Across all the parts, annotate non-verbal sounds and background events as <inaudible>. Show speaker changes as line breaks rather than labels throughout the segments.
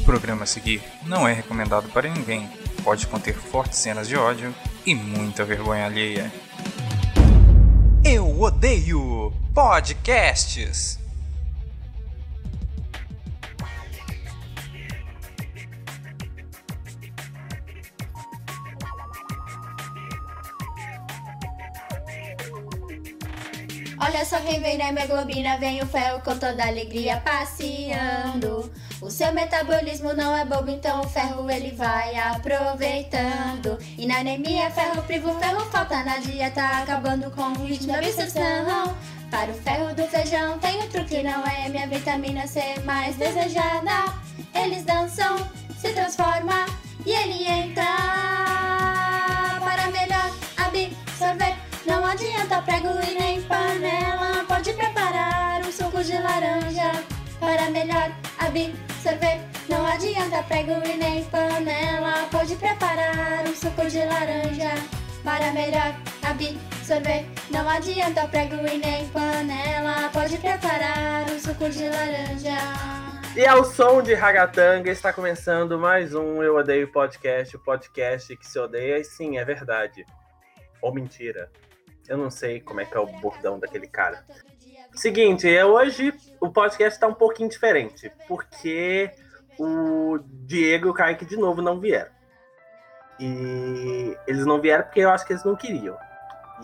O programa a seguir não é recomendado para ninguém. Pode conter fortes cenas de ódio e muita vergonha alheia. Eu odeio podcasts.
Olha só quem vem na hemoglobina, vem o ferro com toda alegria passeando. O seu metabolismo não é bobo, então o ferro ele vai aproveitando. E na anemia, ferro privo, ferro falta na dieta, acabando com o ritmo da absorção. Para o ferro do feijão tem um truque, não é minha vitamina C mais desejada. Eles dançam, se transforma e ele entra para melhor absorver. Não adianta prego e nem panela, pode preparar um suco de laranja para melhor absorver. Não adianta prego e nem panela, pode preparar um suco de laranja para melhor absorver. Não adianta prego e nem panela, pode preparar um suco de laranja.
E ao som de Ragatanga está começando mais um Eu Odeio Podcast, o podcast que se odeia, e sim, é verdade. Ou mentira. Eu não sei como é que é o bordão daquele cara. Seguinte, é hoje o podcast está um pouquinho diferente, porque o Diego e o Kaique de novo não vieram. E eles não vieram porque eu acho que eles não queriam.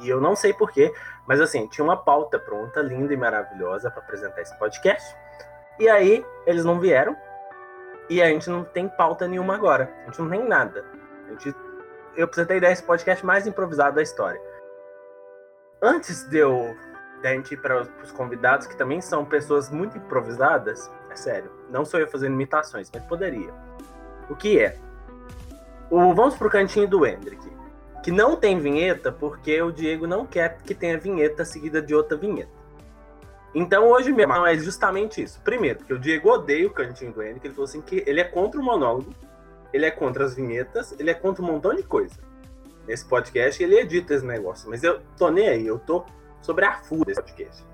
E eu não sei porquê, mas assim, tinha uma pauta pronta, linda e maravilhosa para apresentar esse podcast. E aí, eles não vieram. E a gente não tem pauta nenhuma agora. A gente não tem nada. A gente, eu preciso ter ideia desse podcast mais improvisado da história. Antes de eu da gente ir para os convidados, que também são pessoas muito improvisadas, é sério, não sou eu fazendo imitações, mas poderia. O que é? O, vamos pro cantinho do Hendrick, que não tem vinheta porque o Diego não quer que tenha vinheta seguida de outra vinheta. Então hoje mesmo é justamente isso. Primeiro, porque o Diego odeia o cantinho do Hendrick, ele falou assim que ele é contra o monólogo, ele é contra as vinhetas, ele é contra um montão de coisa. Nesse podcast ele edita esse negócio, mas eu tô nem aí, eu tô sobre a FU desse podcast.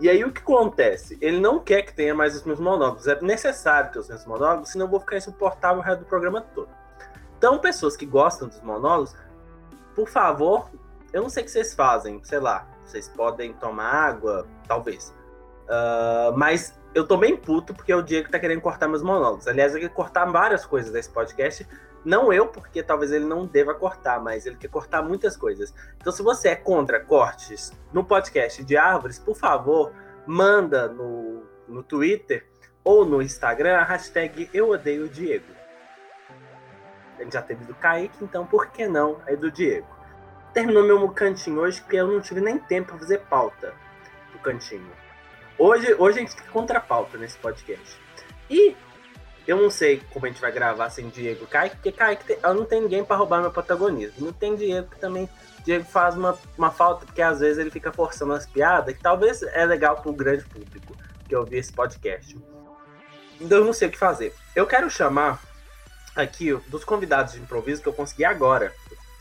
E aí o que acontece? Ele não quer que tenha mais os meus monólogos. É necessário ter os meus monólogos, senão eu vou ficar insuportável o resto do programa todo. Então, pessoas que gostam dos monólogos, por favor, eu não sei o que vocês fazem, sei lá, vocês podem tomar água, talvez. Uh, mas eu tô bem puto porque é o Diego tá querendo cortar meus monólogos. Aliás, ele quer cortar várias coisas desse podcast não eu, porque talvez ele não deva cortar, mas ele quer cortar muitas coisas. Então, se você é contra cortes no podcast de árvores, por favor, manda no, no Twitter ou no Instagram a hashtag Eu Odeio Diego. Ele já teve do Kaique, então por que não aí do Diego? Terminou meu cantinho hoje, porque eu não tive nem tempo para fazer pauta do cantinho. Hoje, hoje a gente tem contra pauta nesse podcast. E eu não sei como a gente vai gravar sem Diego Kaique, porque Kaique tem, eu não tem ninguém para roubar meu protagonismo. Não tem Diego que também. Diego faz uma, uma falta, porque às vezes ele fica forçando as piadas, que talvez é legal para o grande público que ouvir esse podcast. Então eu não sei o que fazer. Eu quero chamar aqui dos convidados de improviso que eu consegui agora.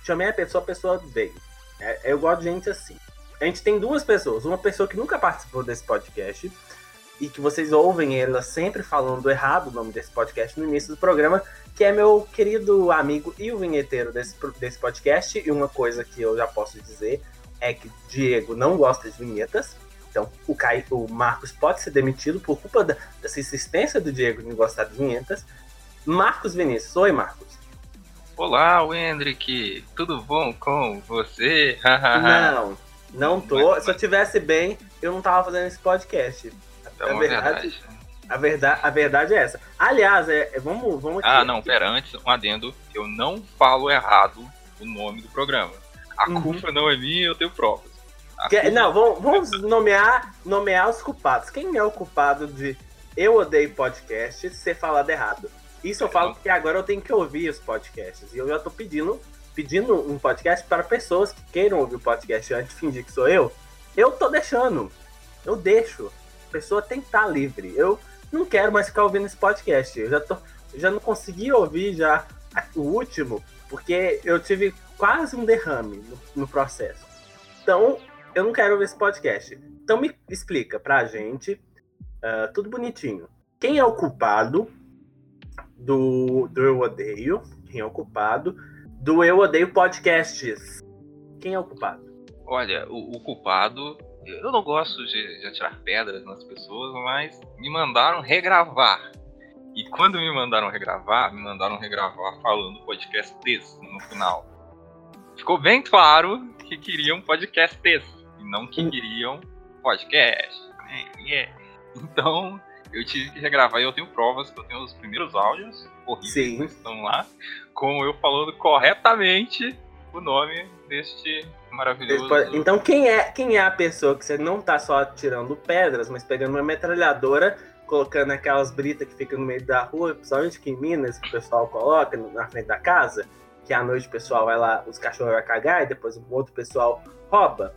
Chamei a pessoa, a pessoa veio. É, eu gosto de gente assim. A gente tem duas pessoas. Uma pessoa que nunca participou desse podcast e que vocês ouvem ela sempre falando errado o nome desse podcast no início do programa, que é meu querido amigo e o vinheteiro desse, desse podcast. E uma coisa que eu já posso dizer é que Diego não gosta de vinhetas. Então, o, Caio, o Marcos pode ser demitido por culpa da, dessa insistência do Diego em gostar de vinhetas. Marcos Vinícius. Oi, Marcos.
Olá, Wendrick. Tudo bom com você? <laughs>
não, não tô. Se eu tivesse bem, eu não tava fazendo esse podcast.
É uma verdade, verdade.
A verdade, a verdade é essa. Aliás, é, é vamos, vamos
aqui, Ah, não, pera, antes, um adendo. Eu não falo errado o nome do programa. A uhum. culpa não é minha, eu tenho provas.
Que, Não, vamos, vamos nomear, nomear os culpados. Quem é o culpado de Eu Odeio Podcast ser falado errado? Isso eu falo porque agora eu tenho que ouvir os podcasts. E eu já tô pedindo, pedindo um podcast para pessoas que queiram ouvir o podcast antes de fingir que sou eu. Eu tô deixando. Eu deixo pessoa tem que estar livre. Eu não quero mais ficar ouvindo esse podcast. Eu já, tô, já não consegui ouvir já o último, porque eu tive quase um derrame no, no processo. Então, eu não quero ouvir esse podcast. Então, me explica pra gente, uh, tudo bonitinho. Quem é o culpado do, do Eu Odeio, quem é o culpado, do Eu Odeio Podcasts. Quem é o culpado?
Olha, o, o culpado. Eu não gosto de, de atirar pedras nas pessoas, mas me mandaram regravar. E quando me mandaram regravar, me mandaram regravar falando podcast desse no final. Ficou bem claro que queriam podcast desse, e não que queriam podcast. Yeah. Então, eu tive que regravar e eu tenho provas que eu tenho os primeiros áudios horríveis que estão lá, com eu falando corretamente o nome deste maravilhoso.
Então quem é, quem é a pessoa que você não tá só tirando pedras, mas pegando uma metralhadora, colocando aquelas britas que ficam no meio da rua, principalmente aqui em Minas, que o pessoal coloca na frente da casa, que à noite o pessoal vai lá, os cachorros vão cagar e depois o outro pessoal rouba.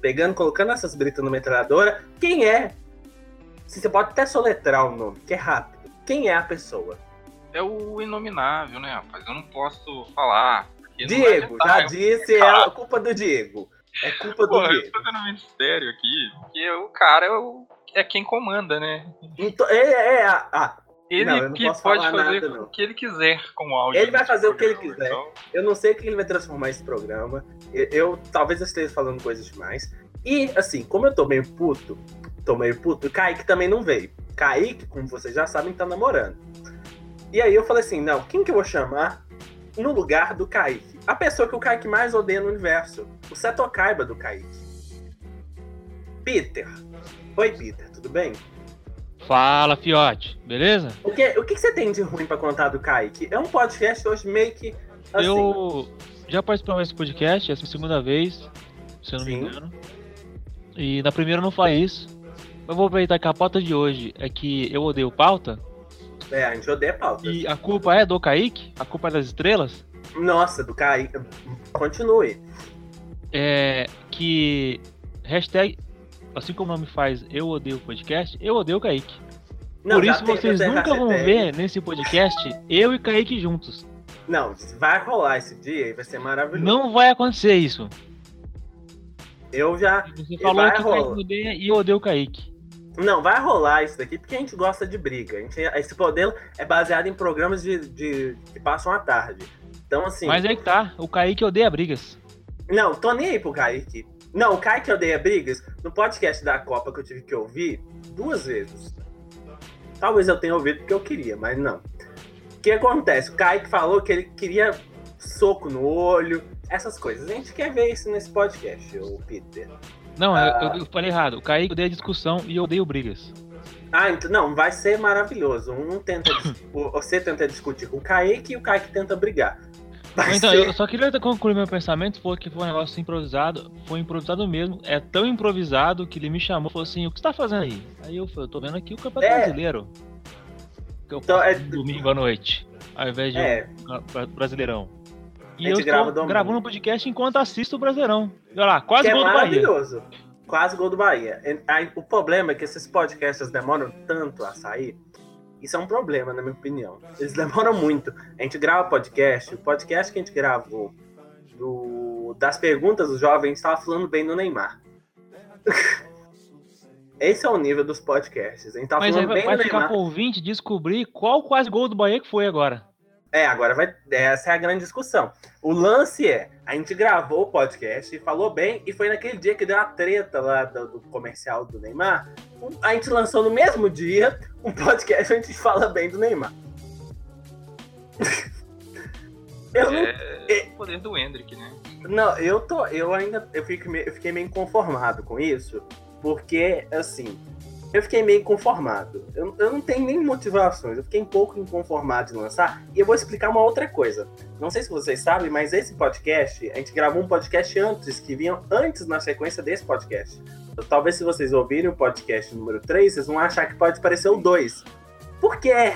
Pegando, colocando essas britas na metralhadora, quem é? Se você pode até soletrar o nome, que é rápido. Quem é a pessoa?
É o inominável, né, rapaz? Eu não posso falar. É
Diego, já disse, é culpa do Diego. É culpa do
Pô, eu
Diego.
tô fazendo um mistério aqui, porque o cara é, o- é quem comanda, né?
Então, é, é, ah, ah,
Ele
Não, eu
que pode fazer
nada,
o que ele quiser com o áudio.
Ele vai
desse
fazer o que ele
programa,
quiser.
então-
Eu não sei o que ele vai transformar esse programa. Eu, eu- talvez eu esteja falando coisas demais. E, assim, como eu tô meio puto, tô meio puto, o Kaique também não veio. Kaique, como vocês já sabem, tá namorando. E aí eu falei assim, não, quem que eu vou chamar no lugar do Kaique? A pessoa que o Kaique mais odeia no universo. O Seto Kaiba do Kaique. Peter. Oi, Peter, tudo bem?
Fala, fiote, beleza?
O que, o que você tem de ruim pra contar do Kaique? É um podcast hoje meio que. Assim,
Eu já participei desse podcast, essa é a segunda vez, se eu não
Sim.
me engano. E na primeira eu não falei isso. Eu vou aproveitar que a pauta de hoje é que eu odeio pauta.
É, a gente odeia pauta.
E a culpa é do Kaique, a culpa é das estrelas.
Nossa, do Kaique. Continue.
É que hashtag, assim como o nome faz eu odeio podcast, eu odeio o Kaique.
Não,
Por isso vocês nunca vão
hashtag.
ver nesse podcast eu e Kaique juntos.
Não, vai rolar esse dia e vai ser maravilhoso.
Não vai acontecer isso.
Eu já.
Você falou
vai
que o Kaique
rolar.
me odeia e eu odeio o Kaique.
Não, vai rolar isso daqui porque a gente gosta de briga. A gente, esse modelo é baseado em programas de, de- que passam à tarde. Então, assim.
Mas aí que tá, o Kaique odeia brigas.
Não, tô nem aí pro Kaique. Não, o Kaique odeia brigas. No podcast da Copa que eu tive que ouvir duas vezes. Talvez eu tenha ouvido porque eu queria, mas não. O que acontece? O Kaique falou que ele queria soco no olho, essas coisas. A gente quer ver isso nesse podcast, o Peter.
Não,
Ah.
eu, eu falei errado. O Kaique odeia discussão e eu odeio brigas.
Ah, então não, vai ser maravilhoso. Um tenta, <laughs> você tenta discutir com o Kaique e o Kaique tenta brigar. Vai
Então,
ser-
eu só queria concluir meu pensamento, foi que foi um negócio improvisado. Foi improvisado mesmo. É tão improvisado que ele me chamou e falou assim, o que você tá fazendo aí? Aí eu falei, eu tô vendo aqui o Campeonato
É.
Brasileiro. Que eu
Então, é-
domingo à noite. Ao invés de
É.
um bra- Brasileirão. E eu
grava
estou gravando um podcast enquanto assisto o Brasileirão. Olha lá, quase
que é
gol do Bahia.
maravilhoso. Quase gol do Bahia. Aí, o problema é que esses podcasts demoram tanto a sair. Isso é um problema, na minha opinião. Eles demoram muito. A gente grava podcast, o podcast que a gente gravou do- das perguntas dos jovens estava falando bem do Neymar. <laughs> Esse é o nível dos podcasts. A gente tava
Mas aí
falando
vai,
bem
vai
do
ficar
Neymar.
pro ouvinte descobrir qual quase gol do Bahia que foi agora.
É, agora vai. Essa é a grande discussão. O lance é: a gente gravou o podcast e falou bem, e foi naquele dia que deu a treta lá do, do comercial do Neymar. A gente lançou no mesmo dia um podcast onde a gente fala bem do Neymar. <laughs> eu não,
É o poder do Hendrick, né?
não, eu tô. Eu ainda. Eu, fico eu fiquei meio inconformado com isso, porque, assim. Eu fiquei meio inconformado. Eu, eu não tenho nem motivações. Eu fiquei um pouco inconformado de lançar. E eu vou explicar uma outra coisa. Não sei se vocês sabem, mas esse podcast, a gente gravou um podcast antes, que vinha antes na sequência desse podcast. Talvez se vocês ouvirem o podcast número 3, vocês vão achar que pode parecer o 2. Por quê?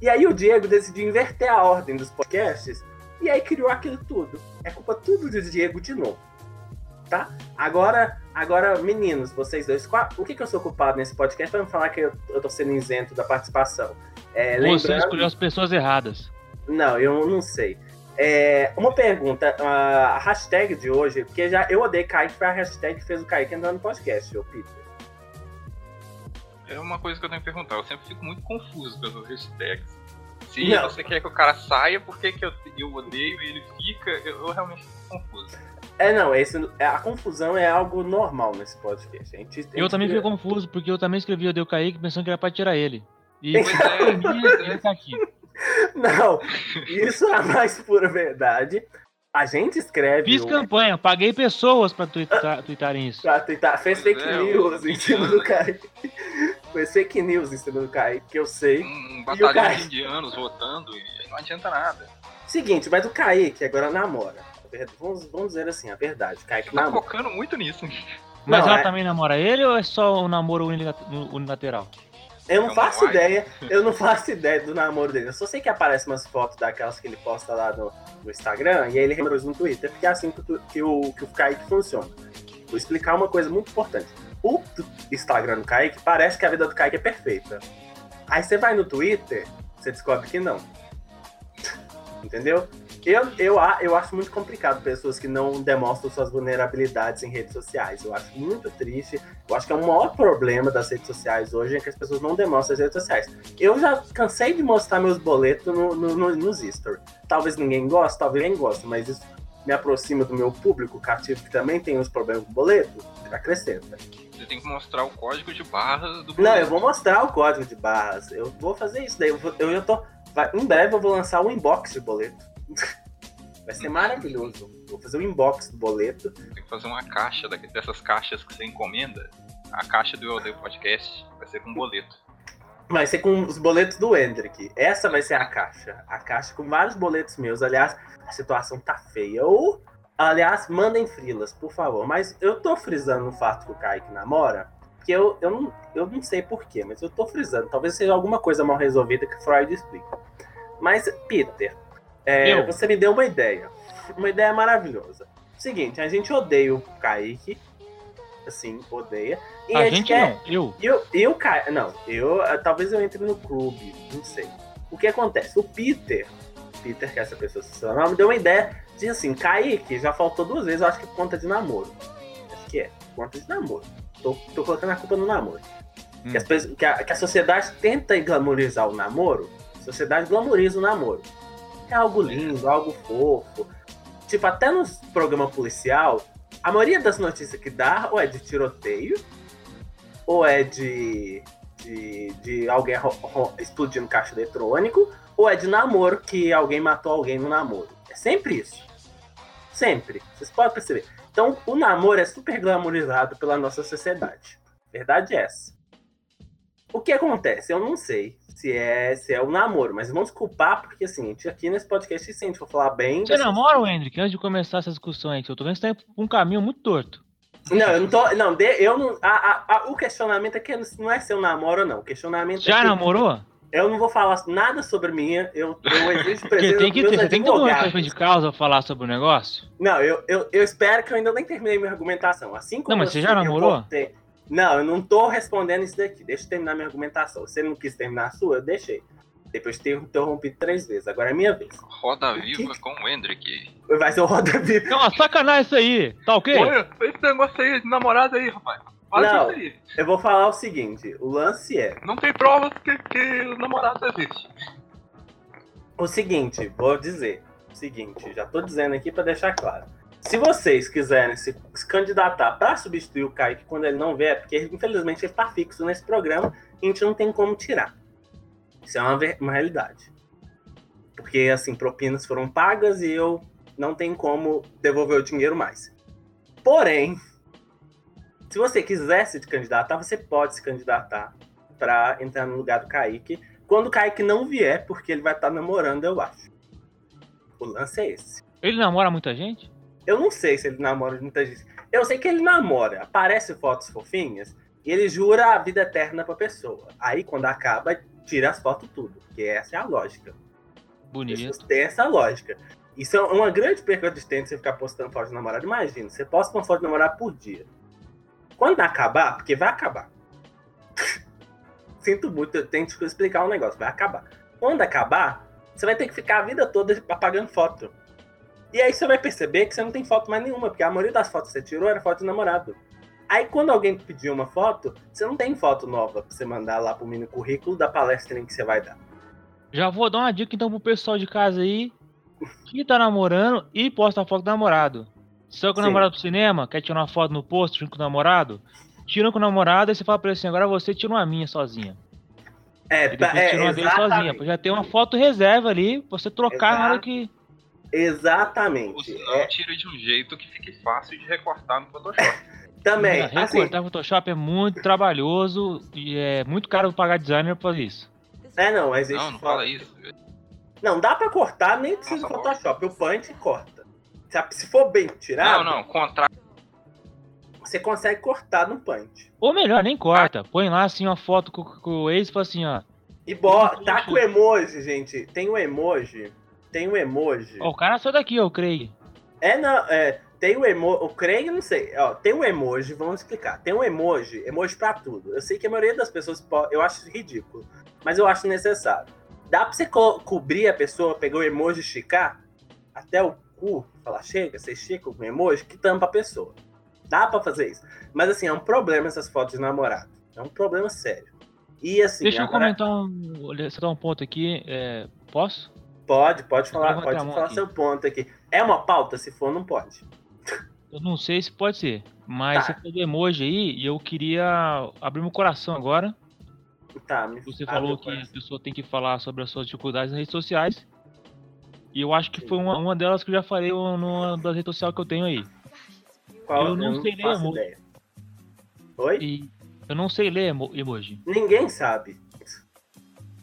E aí o Diego decidiu inverter a ordem dos podcasts e aí criou aquilo tudo. É culpa tudo do Diego de novo. Tá? Agora, agora meninos, vocês dois, qual- o que, que eu sou culpado nesse podcast para me falar que eu, eu tô sendo isento da participação? É,
Você
lembrando-
escolheu as pessoas erradas.
não, eu não sei. É, uma pergunta, a hashtag de hoje, porque já eu odeio Kaique, foi a hashtag que fez o Kaique entrar no podcast, ô Peter.
É uma coisa que eu tenho que perguntar. Eu sempre fico muito confuso com essas hashtags. Se
Não.
você quer que o cara saia, por que, que eu, eu odeio e ele fica? Eu, eu realmente fico confuso.
É, não, esse, é, a confusão é algo normal nesse podcast. A gente, a
Eu também fiquei confuso, porque eu também escrevi o Deu Kaique pensando que era pra tirar ele. E <laughs>
é,
ele tá aqui.
Não, isso é a mais pura verdade. A gente escreve.
Fiz
o-
campanha, paguei pessoas pra twittar, twittarem isso.
Pra tentar, fez
Pois
fake
é,
news
o-
em cima do Kaique. Fez fake news em cima do Kaique, que eu sei.
um
o
batalhão de indianos votando e não adianta nada.
Seguinte, mas o Kaique agora namora. Vamos, vamos dizer assim, a verdade. Kaique
Tá
namora.
focando muito nisso.
Mas
Não,
ela
é-
também namora ele ou é só um namoro unilat- unilateral?
Eu não faço ideia, <laughs> eu não faço ideia do namoro dele. Eu só sei que aparece umas fotos daquelas que ele posta lá no, no Instagram e aí ele reproduz no Twitter, porque é assim que, o tu- que o, que o Kaique funciona. Vou explicar uma coisa muito importante. O Instagram do Kaique parece que a vida do Kaique é perfeita. Aí você vai no Twitter, você descobre que não. <laughs> Entendeu? Eu, eu, eu acho muito complicado pessoas que não demonstram suas vulnerabilidades em redes sociais. Eu acho muito triste. Eu acho que é o maior problema das redes sociais hoje é que as pessoas não demonstram as redes sociais. Eu já cansei de mostrar meus boletos no, no, no- nos stories. Talvez ninguém goste, talvez ninguém goste, mas isso me aproxima do meu público cativo que também tem os problemas com boleto, acrescenta.
Você tem que mostrar o código de barras do
Não, eu vou mostrar o código de barras. Eu vou fazer isso daí. Eu, vou- eu já tô. vai- em breve eu vou lançar um inbox de boleto. Vai ser maravilhoso. Vou fazer um inbox do boleto.
Tem que fazer uma caixa dessas caixas que você encomenda. A caixa do Eu Odeio Podcast vai ser com boleto.
Vai ser com os boletos do Hendrick. Essa vai ser a caixa. A caixa com vários boletos meus. Aliás, a situação tá feia. Ou, aliás, mandem frilas, por favor. Mas eu tô frisando o fato que o Kaique namora. Que eu, eu, não, eu não sei porquê, mas eu tô frisando. Talvez seja alguma coisa mal resolvida que Freud explica. Mas, Peter, é,
Eu?
você me deu uma ideia. Uma ideia maravilhosa. Seguinte, a gente odeia o Kaique. Assim, odeia. E
a gente
quer,
não, eu.
eu, eu ca... Não, eu. eh, Talvez eu entre no clube, não sei. O que acontece? O Peter, Peter, que é essa pessoa, se seu nome, deu uma ideia de assim, Kaique já faltou duas vezes, eu acho que por conta de namoro. Acho que é, por conta de namoro. Tô, tô colocando a culpa no namoro.
Hum.
Que, as que a, que a sociedade tenta glamorizar o namoro, a sociedade glamoriza o namoro. É algo lindo, algo fofo. Tipo, até nos programas policial, a maioria das notícias que dá ou é de tiroteio, ou é de, de, de alguém explodindo caixa eletrônico, ou é de namoro que alguém matou alguém no namoro. É sempre isso. Sempre. Vocês podem perceber. Então, o namoro é super glamorizado pela nossa sociedade. Verdade é essa. O que acontece? Eu não sei se é, se é o namoro, mas vamos culpar, porque assim, aqui nesse podcast, se a gente for falar bem.
Você namora, Hendrick? Antes de começar essa discussão aí, que eu tô vendo que você tá um caminho muito torto.
Não, eu não tô. Não, eu não. a- a- a- o questionamento aqui não é se eu namoro ou não. O questionamento é
Já
que
namorou?
eu não vou falar nada sobre minha. Eu, eu exijo <laughs> presença
tem que
dos meus
tem que ter um de causa falar sobre o negócio.
Não, eu, eu, eu espero que eu ainda nem terminei minha argumentação. Assim como
Não, mas você já namorou?
voltei- Não, eu não tô respondendo isso daqui. Deixa eu terminar minha argumentação. Você não quis terminar a sua, eu deixei. Depois de ter interrompido três vezes. Agora é minha vez.
Roda Viva com o Hendrick.
Vai ser o Roda Viva.
É uma sacanagem isso aí, tá ok?
Olha, esse negócio aí de namorado aí, rapaz. Fala
Não.
isso aí.
Eu vou falar o seguinte: o lance é.
Não tem provas que, que o namorado existe.
O seguinte, vou dizer. O seguinte, já tô dizendo aqui pra deixar claro. Se vocês quiserem se, candidatar pra substituir o Kaique quando ele não vier, porque infelizmente ele tá fixo nesse programa a gente não tem como tirar. Isso é uma, uma realidade. Porque, assim, propinas foram pagas e eu não tenho como devolver o dinheiro mais. Porém, se você quiser se candidatar, você pode se candidatar pra entrar no lugar do Kaique quando o Kaique não vier, porque ele vai estar namorando, eu acho. O lance é esse.
Ele namora muita gente?
Eu não sei se ele namora de muita gente. Eu sei que ele namora, aparece fotos fofinhas e ele jura a vida eterna pra pessoa. Aí quando acaba, tira as fotos tudo, porque essa é a lógica.
Bonito.
têm essa lógica. Isso é uma grande perda de tempo você ficar postando foto de namorado. Imagina, você posta uma foto de namorado por dia. Quando acabar, porque vai acabar. <laughs> Sinto muito, eu tenho que explicar um negócio, vai acabar. Quando acabar, você vai ter que ficar a vida toda apagando foto. E aí você vai perceber que você não tem foto mais nenhuma, porque a maioria das fotos que você tirou era foto de namorado. Aí quando alguém pedir uma foto, você não tem foto nova pra você mandar lá pro mini currículo da palestra que você vai dar.
Já vou dar uma dica então pro pessoal de casa aí que tá namorando e posta foto do namorado. Saiu com o
Sim.
namorado pro cinema, quer tirar uma foto no posto junto com o namorado? Tira com o namorado e você fala pra ele assim, agora você tira uma minha sozinha.
É,
E depois
é
tira uma dele sozinha. Já tem uma foto reserva ali, pra você trocar na hora que.
Ou
Exatamente.
senão
É,
tira de um jeito que fique fácil de recortar no Photoshop.
também,
Não,
assim,
Recortar Photoshop é muito trabalhoso e é muito caro pagar designer pra fazer isso.
é não, existe
Não, não
foto-
fala isso.
Não, dá pra cortar, nem precisa
Nossa,
do Photoshop. O punch corta. Se, se for bem tirado,
Não, não, contra...
você consegue cortar no punch.
Ou melhor, nem corta. Põe lá assim uma foto com, com o ex e fala assim, ó.
E bota, tá com emoji, gente. Tem o emoji. Tem o emoji.
Ó, o cara saiu daqui, ó, o Craig.
É, não, é. Tem o emoji. O Craig, não sei. Ó, tem o emoji, vamos explicar. Tem um emoji, emoji pra tudo. Eu sei que a maioria das pessoas. Eu acho ridículo. Mas eu acho necessário. Dá pra você co- cobrir a pessoa, pegar o emoji e esticar até o cu, falar, chega, você estica com o emoji que tampa a pessoa. Dá pra fazer isso. Mas assim, é um problema essas fotos de namorado. É um problema sério. E assim,
Deixa eu
agora-
comentar um, citar um ponto aqui. é, posso?
Pode, pode falar, pode
a
falar
aqui.
seu ponto aqui. É uma pauta? Se for, não pode.
Eu não sei se pode ser, mas
Tá.
você falou emoji aí e eu queria abrir meu coração agora.
Tá, me
Você falou que a
coração.
pessoa tem que falar sobre as suas dificuldades nas redes sociais. E eu acho que
Sim.
foi uma, uma delas que eu já falei numa das redes sociais que eu tenho aí.
Qual?
eu não sei ler emoji.
ideia. Oi?
E eu não sei ler emo- emoji.
Ninguém sabe.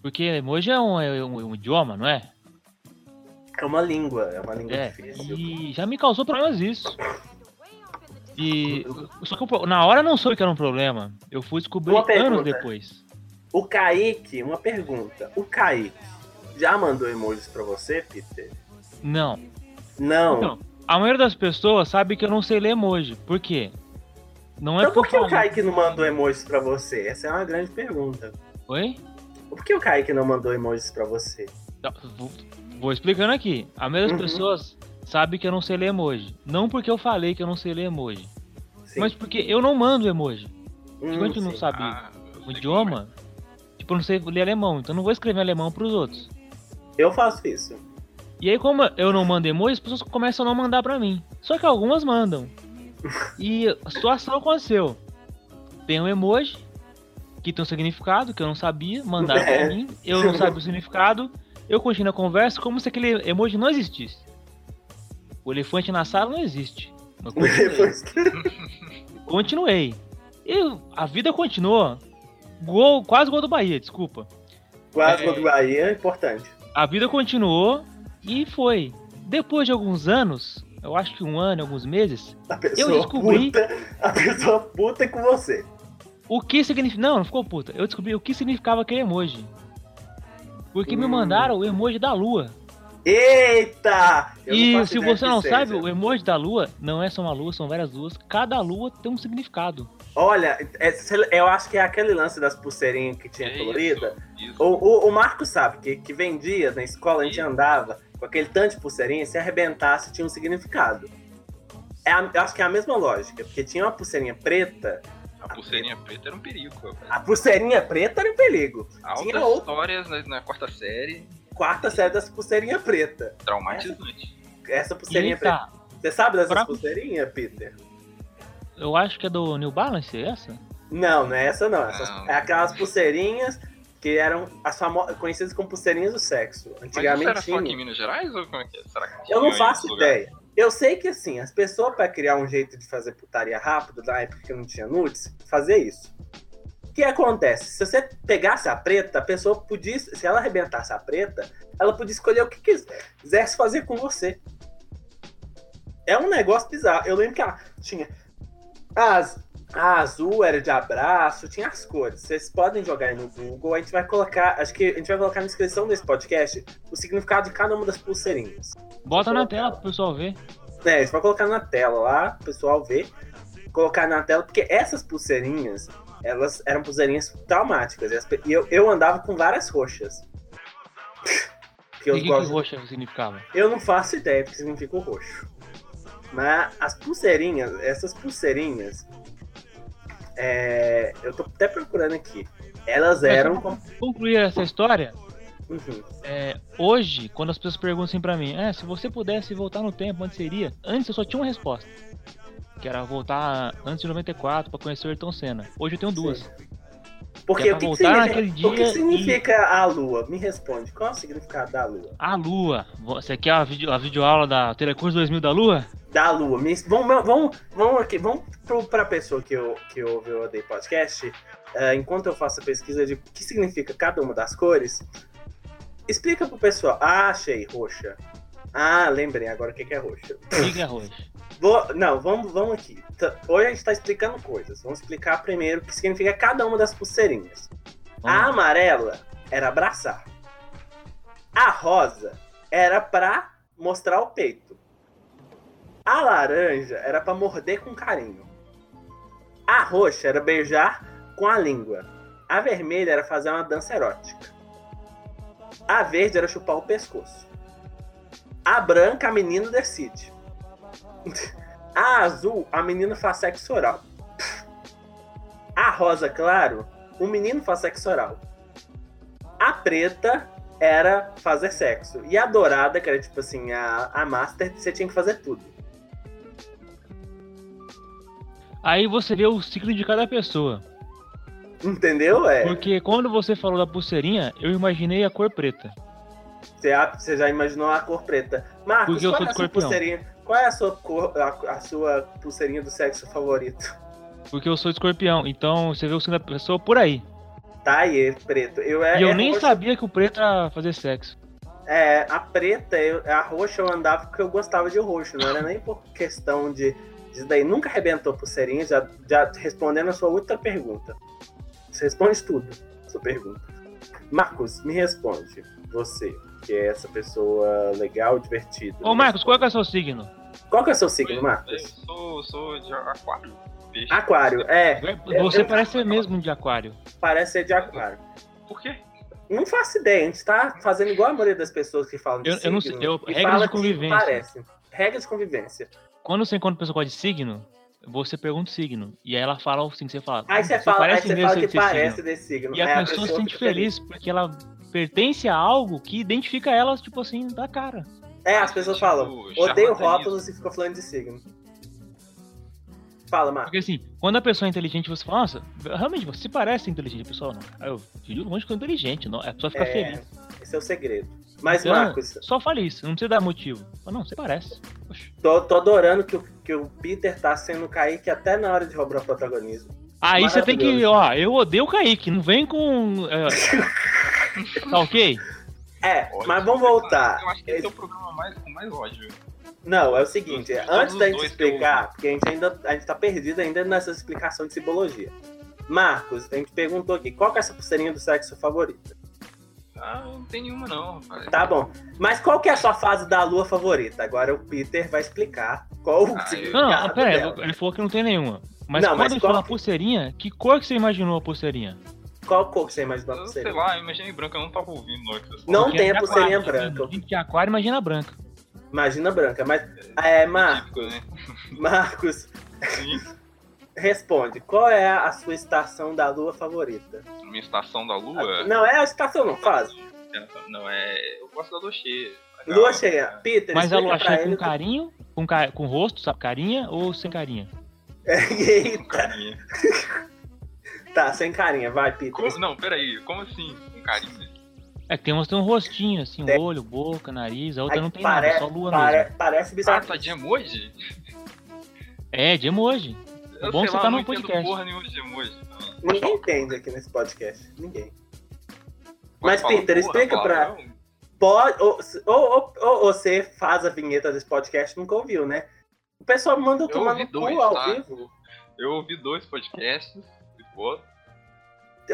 Porque emoji é um, é um- é um idioma, não é?
É uma língua, é uma língua
É.
difícil.
E já me causou problemas isso. E. Só que eu- na hora eu não soube que era um problema. Eu fui descobrir
Uma pergunta.
anos depois.
O Kaique, uma pergunta. O Kaique já mandou emojis pra você, Peter?
Não.
Não.
Então, a maioria das pessoas sabe que eu não sei ler emoji. Por quê? Não é
Então por que o Kaique não mandou emojis pra você? Essa é uma grande pergunta.
Oi?
Por que o Kaique não mandou emojis pra você?
Vou, explicando aqui. A maioria das
Uhum.
pessoas sabe que eu não sei ler emoji. Não porque eu falei que eu não sei ler emoji.
Sim.
Mas porque eu não mando emoji.
Hum,
a gente não sabe
Ah,
o idioma, tipo, eu não sei ler alemão. Então eu não vou escrever alemão pros outros.
Eu faço isso.
E aí, como eu não mando emoji, as pessoas começam a não mandar pra mim. Só que algumas mandam. <laughs> E a situação aconteceu. Tem um emoji que tem um significado que eu não sabia, mandaram
É.
pra mim, eu não sabia o significado, eu continuo a conversa como se aquele emoji não existisse. O elefante na sala não existe. Eu continuei. Continuei. E a vida continua. Gol, quase gol do Bahia, desculpa.
Quase
É.
contra o Bahia é importante.
A vida continuou e foi. Depois de alguns anos, eu acho que um ano, alguns meses,
A pessoa
descobri-
puta. A pessoa puta é com você.
o que significa. Não, não ficou puta. Eu descobri o que significava aquele emoji. Porque me
Hum.
mandaram o emoji da lua.
Eita!
E se você não
seja.
sabe, o emoji da lua não é só uma lua, são várias luas. Cada lua tem um significado.
Olha, é- eu acho que é aquele lance das pulseirinhas que tinha
É
colorida.
Isso, isso.
O, o, o Marco sabe que, que vendia na escola, a gente andava com aquele tanto de pulseirinha, se arrebentasse tinha um significado. É a- eu acho que é a mesma lógica, porque tinha uma pulseirinha preta,
A pulseirinha preta era um perigo, rapaz.
a pulseirinha preta era um perigo.
Altas
tinha outra-
histórias na, na quarta série,
Quarta série das pulseirinhas preta.
traumatizante.
Essa
E
pulseirinha
aí
preta. Você sabe dessas
Pra-
pulseirinhas, Peter?
Eu acho que é do New Balance, é essa?
Não, não é essa não. Essas,
Não.
É aquelas pulseirinhas que eram as famo- conhecidas como pulseirinhas do sexo.
Mas isso
Antigamente
era só
tinha.
aqui em Minas Gerais ou como é que é? Será que
Eu não faço ideia. Eu sei que assim, as pessoas para criar um jeito de fazer putaria rápido, na época que não tinha nudes, fazer isso. O que acontece? Se você pegasse a preta, a pessoa podia, se ela arrebentasse a preta, ela podia escolher o que quisesse fazer com você. É um negócio bizarro. Eu lembro que ela tinha as a azul era de abraço, tinha as cores. Vocês podem jogar aí no Google. A gente vai colocar, acho que a gente vai colocar na descrição desse podcast o significado de cada uma das pulseirinhas.
Bota na tela pro pessoal ver.
É, a gente vai colocar na tela lá, o pessoal ver. Colocar na tela, porque essas pulseirinhas, elas eram pulseirinhas traumáticas. E, eu, eu andava com várias roxas. que eu,
E que, que
gosto-
roxa significava?
eu não faço ideia do que significa o roxo. Mas as pulseirinhas, essas pulseirinhas, é, eu tô até procurando aqui. Elas eram.
pra Concluir essa história,
Uhum.
É, hoje, quando as pessoas perguntam assim pra mim, é, se você pudesse voltar no tempo, onde seria? Antes eu só tinha uma resposta. Que era voltar antes de 94 pra conhecer o Ayrton Senna. Hoje eu tenho duas.
Sim. Porque
Que é
o que, que
voltar
significa,
naquele
o que
dia
significa a lua? Me responde. Qual é o significado da lua?
A Lua. Você quer a, vídeo, a videoaula da Telecurso 2000 da Lua?
Da lua. Me- vamos, vamos, vamos aqui, vamos pro, pra pessoa que, eu, que ouve o Odeio Podcast. eh, enquanto eu faço a pesquisa de o que significa cada uma das cores, explica pro pessoal. Ah, achei, roxa. Ah, lembrei agora o que que é roxa.
Diga arroz. <laughs>
Vou, não, vamos, vamos aqui. Hoje a gente tá explicando coisas. Vamos explicar primeiro o que significa cada uma das pulseirinhas. A
Vamos lá.
amarela era abraçar. A rosa era pra mostrar o peito. A laranja era pra morder com carinho. A roxa era beijar com a língua. A vermelha era fazer uma dança erótica. A verde era chupar o pescoço. A branca, a menina decide. A azul, a menina faz sexo oral. A rosa, claro, o menino faz sexo oral. A preta era fazer sexo. E a dourada, que era tipo assim, a, a master, você tinha que fazer tudo.
Aí você vê o ciclo de cada pessoa.
Entendeu? É.
Porque quando você falou da pulseirinha, eu imaginei a cor preta.
Você, já imaginou a cor preta. Marcos,
Porque eu
qual
sou
é a sua pulseirinha? Qual é a sua cor, a, a sua pulseirinha do sexo favorito?
Porque eu sou escorpião. Então você vê o signo da pessoa por aí.
Tá aí, preto. Eu, é,
e eu
é
nem
roxa-
sabia que o preto era fazer sexo.
É, a preta, eu- a roxa eu andava porque eu gostava de roxo, não era nem por questão de. Isso daí nunca arrebentou pulseirinha, já, já respondendo a sua outra pergunta. Você responde tudo, sua pergunta. Marcos, me responde. Você, que é essa pessoa legal, divertida.
Ô Marcos, qual é, que é o seu signo?
Qual que é o seu signo,
Eu
Marcos?
sou, sou de aquário. Peixe.
Aquário, é.
Você
eu-
parece ser mesmo de aquário.
Parece ser de aquário.
Por quê?
Não faço ideia, a gente tá fazendo igual a maioria das pessoas que falam de
Eu- eu não
signo
sei, eu- regras de
que
convivência.
Parece. Regras de convivência.
Quando você encontra pessoa de signo, você pergunta o signo. E aí ela fala o signo, você fala.
Aí você
"Você
fala, aí
parece
você
mesmo
fala que
desse
parece
signo."
desse signo.
E a
Aí
pessoa se sente
fica
feliz porque ela pertence a algo que identifica ela, tipo assim, da cara.
É, as pessoas
Tipo,
falam, odeio rótulos e ficam falando de signo. Fala, Marcos.
Porque assim, quando a pessoa é inteligente, você fala, nossa, realmente você parece inteligente, a pessoa não. Aí eu de longe que eu inteligente, não. A pessoa fica
É,
feliz.
esse é o segredo. Mas,
Então,
Marcos,
Só fale isso, não precisa dar motivo. Fala, não, você parece. Poxa.
tô, tô adorando que o, que o Peter tá sendo o Kaique até na hora de roubar o protagonismo.
Aí você tem que, ó, eu odeio o Kaique, não vem com. é, <laughs> tá ok?
É,
Ódio.
mas vamos voltar.
Eu acho que esse é o programa mais, com mais ódio.
Não, é o seguinte, antes da gente explicar, porque a gente ainda a gente tá perdido ainda nessa explicação de simbologia. Marcos, a gente perguntou aqui, qual que é essa pulseirinha do sexo favorita?
Ah, não tem nenhuma não, rapaz.
Tá bom. Mas qual que é a sua fase da lua favorita? Agora o Peter vai explicar qual o
Ah, eu-
significado
Não, não, pera
dela.
ele falou que não tem nenhuma. Mas
Não,
quando
mas
ele
qual
fala
que-
pulseirinha, que cor que você imaginou a pulseirinha?
Qual cor que você imagina a
Eu,
pulseirinha?
sei lá, eu imaginei branca, eu não tava ouvindo que
Não
Porque
tem
é
a pulseirinha
aquário,
branca.
Gente de aquário, imagina branca.
Imagina branca, mas é,
falaram.
Marcos,
Típico, né?
Marcos,
Sim. <laughs>
responde. Qual é a sua estação da lua favorita?
Minha estação da lua.
Não é a estação, não faz.
Não, é. Eu gosto da lua cheia.
Lua cheia. Peter,
Mas a lua
pra
cheia com
ele-
carinho, com, ca... com rosto, sabe, carinha ou sem carinha? <laughs>
Eita,
Carinha. <laughs>
tá, sem carinha, vai, Peter.
Como- Não, peraí, como assim? Com carinha?
É que tem umas que tem um rostinho, assim,
Tem.
olho, boca, nariz, a outra
Ai,
não tem
pare-
nada, só lua
pare-
mesmo.
Parece
Ah,
bizarro.
tá de emoji?
É, de emoji.
Eu
bom
sei
que você
lá,
tá
não
no podcast.
porra nenhuma de emoji.
Ninguém entende aqui nesse podcast. Ninguém.
Pode
Mas,
falar
Peter,
porra,
explica pra-? Pode, ou, ou, ou- ou você faz a vinheta desse podcast nunca ouviu, né? O pessoal manda eu tomar no cu ao
tá?
vivo.
Eu ouvi dois podcasts. Pô,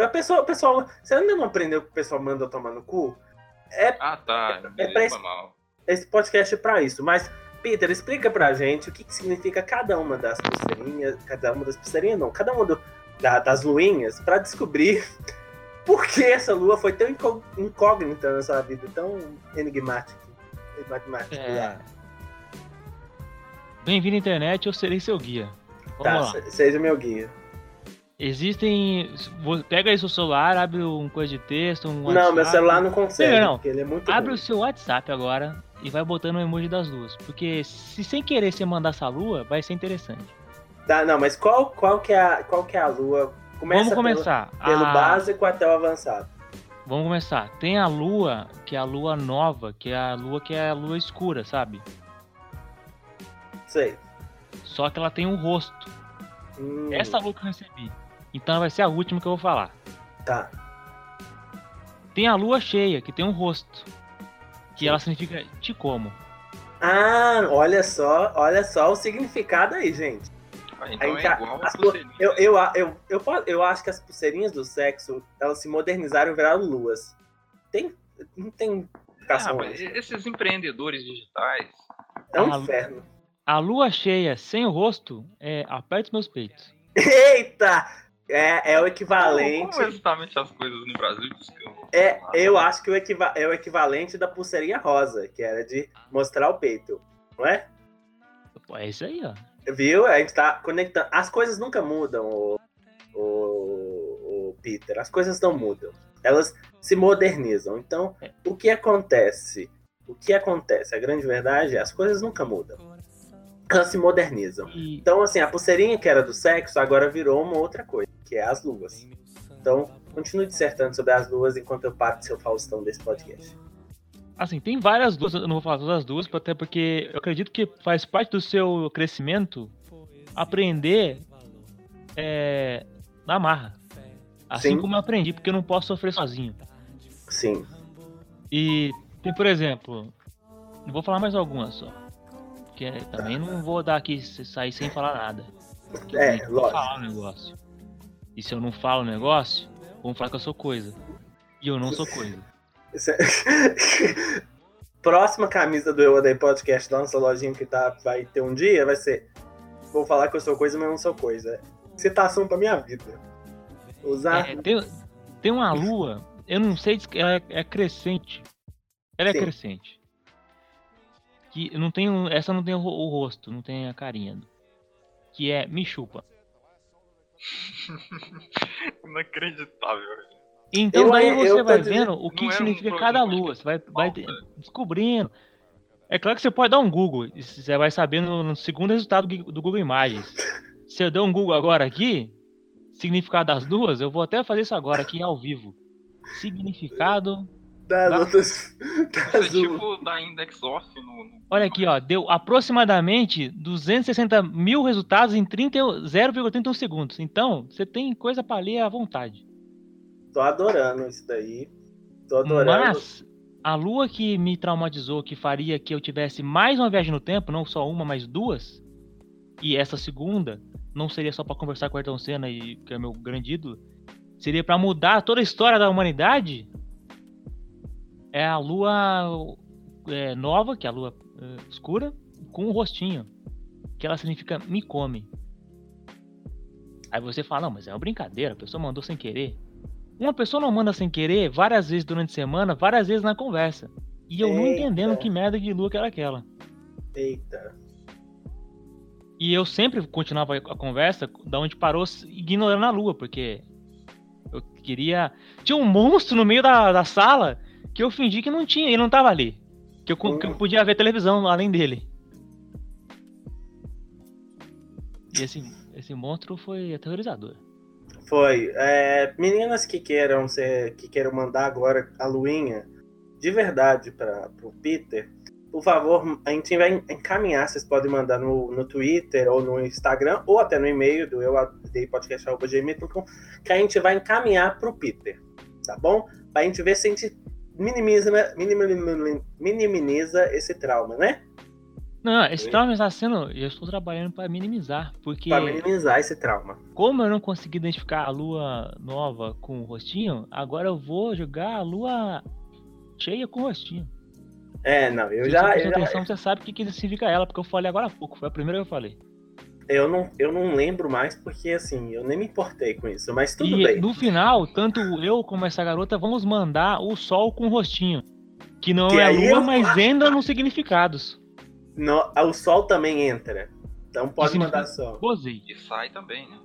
A pessoa, o pessoal, você ainda não aprendeu que o pessoal manda tomar no cu? É
ah, tá.
É
Beleza,
pra esse-
mal.
esse podcast é pra isso. Mas, Peter, explica pra gente o que, que significa cada uma das pulseirinhas. Cada uma das pulseirinhas, não. Cada uma do- da- das luinhas pra descobrir <laughs> por que essa lua foi tão incó- incógnita na sua vida, tão enigmática. enigmática.
É. Bem-vindo à internet, eu serei seu guia. Vamos
Tá,
lá.
se- seja meu guia.
Existem. Pega aí seu celular, abre um coisa de texto, um
Não, meu
WhatsApp.
celular não consegue,
Não, não.
ele é muito
Abre
ruim.
o seu WhatsApp agora e vai botando o emoji das luas. Porque se sem querer você mandar essa lua, vai ser interessante.
Tá, não, mas qual, qual, que é a, qual que é a lua? Começa
Vamos começar.
pelo, pelo
A-
básico até o avançado.
Vamos começar. Tem a lua, que é a lua nova, que é a lua que é a lua escura, sabe?
Sei.
Só que ela tem um rosto.
Hum,
Essa lua que eu recebi. Então vai ser a última que eu vou falar.
Tá.
Tem a lua cheia, que tem um rosto. Que
Sim.
ela significa te como.
Ah, olha só, olha só o significado aí, gente.
Ah, então
Aí
é
tá,
igual a
as eu, eu, eu, eu, acho que as pulseirinhas do sexo, elas se modernizaram e viraram luas. Tem, não tem
Ah,
explicação.
esses empreendedores digitais.
é um
Ah,
inferno.
A lua cheia sem o rosto é aperta os meus peitos. <laughs>
Eita! É, é o
Como,
equivalente.
como exatamente as coisas no Brasil?
É, eu acho que o equiva- é o equivalente da pulseirinha rosa, que era de mostrar o peito. Não é?
É isso aí, ó.
Viu? A gente tá conectando. As coisas nunca mudam, o, o, o Peter. As coisas não mudam. Elas se modernizam. Então,
É.
o que acontece? O que acontece? A grande verdade é as coisas nunca mudam. Elas se modernizam.
E
Então, assim, a pulseirinha que era do sexo agora virou uma outra coisa, que é as luas. Então, continue dissertando sobre as luas enquanto eu paro de ser o Faustão desse podcast.
assim, tem várias duas, eu não vou falar todas as duas, até porque eu acredito que faz parte do seu crescimento aprender é, na marra. Assim
Sim.
como eu aprendi, porque eu não posso sofrer sozinho.
Sim.
E tem, por exemplo, não vou falar mais algumas só. Porque também não vou dar aqui sair sem falar nada.
É, lógico.
falar o negócio. E se eu não falo o negócio, vão falar que eu sou coisa. E eu não sou coisa.
É- <laughs> Próxima camisa do Eu Odeio Podcast da nossa lojinha que tá, vai ter um dia vai ser. Vou falar que eu sou coisa, mas não sou coisa. Citação pra minha vida. Usar.
É, tem, tem uma lua, eu não sei, ela é, é crescente. Ela é
Sim.
crescente. Que não tem essa não tem o, o rosto, não tem a carinha. Que é me chupa. <laughs>
Inacreditável.
Então
Eu-
daí você vai vendo o que
Não era um
significa cada lua. Você vai, vai descobrindo. É claro que você pode dar um Google. e Você vai saber no, no segundo resultado do do Google Imagens. Se eu der um Google agora aqui, significado das duas, eu vou até fazer isso agora aqui ao vivo. Significado.
Das
Dá-
outras.
Isso <laughs> é
Das luas.
tipo da index off no. no-
Olha aqui, ó, deu aproximadamente 260 mil resultados em 30 e- 0,31 segundos. Então, você tem coisa pra ler à vontade.
Tô adorando isso daí. Tô adorando.
Mas a lua que me traumatizou, que faria que eu tivesse mais uma viagem no tempo, não só uma, mas duas, e essa segunda não seria só pra conversar com o Ayrton Senna, e, que é meu grande ídolo, seria pra mudar toda a história da humanidade, é a lua é, nova, que é a lua é, escura, com o rostinho, que ela significa me come. Aí você fala, não, mas é uma brincadeira, a pessoa mandou sem querer. Uma pessoa não manda sem querer várias vezes durante a semana, várias vezes na conversa. E eu não
Eita.
entendendo que merda de lua que era aquela.
Eita.
E eu sempre continuava a conversa da onde parou, ignorando a lua, porque eu queria. Tinha um monstro no meio da, da sala que eu fingi que não tinha, ele não tava ali. Que eu, que eu podia ver televisão além dele. E esse, esse monstro foi aterrorizador.
Foi. É, meninas que queiram ser, que queiram mandar agora a luinha de verdade para o Peter, por favor, a gente vai encaminhar. Vocês podem mandar no, no Twitter ou no Instagram ou até no e-mail do eu podcast.gmail.com que a gente vai encaminhar para o Peter, tá bom? Pra gente ver se a gente minimiza, minimiza, minimiza esse trauma, né?
Não, esse trauma está sendo. Eu estou trabalhando para minimizar, porque.
Pra minimizar esse trauma.
Como eu não consegui identificar a lua nova com o rostinho, agora eu vou jogar a lua cheia com o rostinho.
É, não, eu
Se
já,
você prestou
já,
atenção, você sabe o que, que significa ela, porque eu falei agora há pouco, foi a primeira que eu falei.
Eu não, eu não lembro mais porque assim, eu nem me importei com isso, mas tudo
e
bem.
no final, tanto eu como essa garota vamos mandar o sol com o rostinho. Que não
Que
é a lua,
eu-
mas entra nos significados.
No- o sol também entra. Então pode mandar sol.
Gozei.
E sai também, né?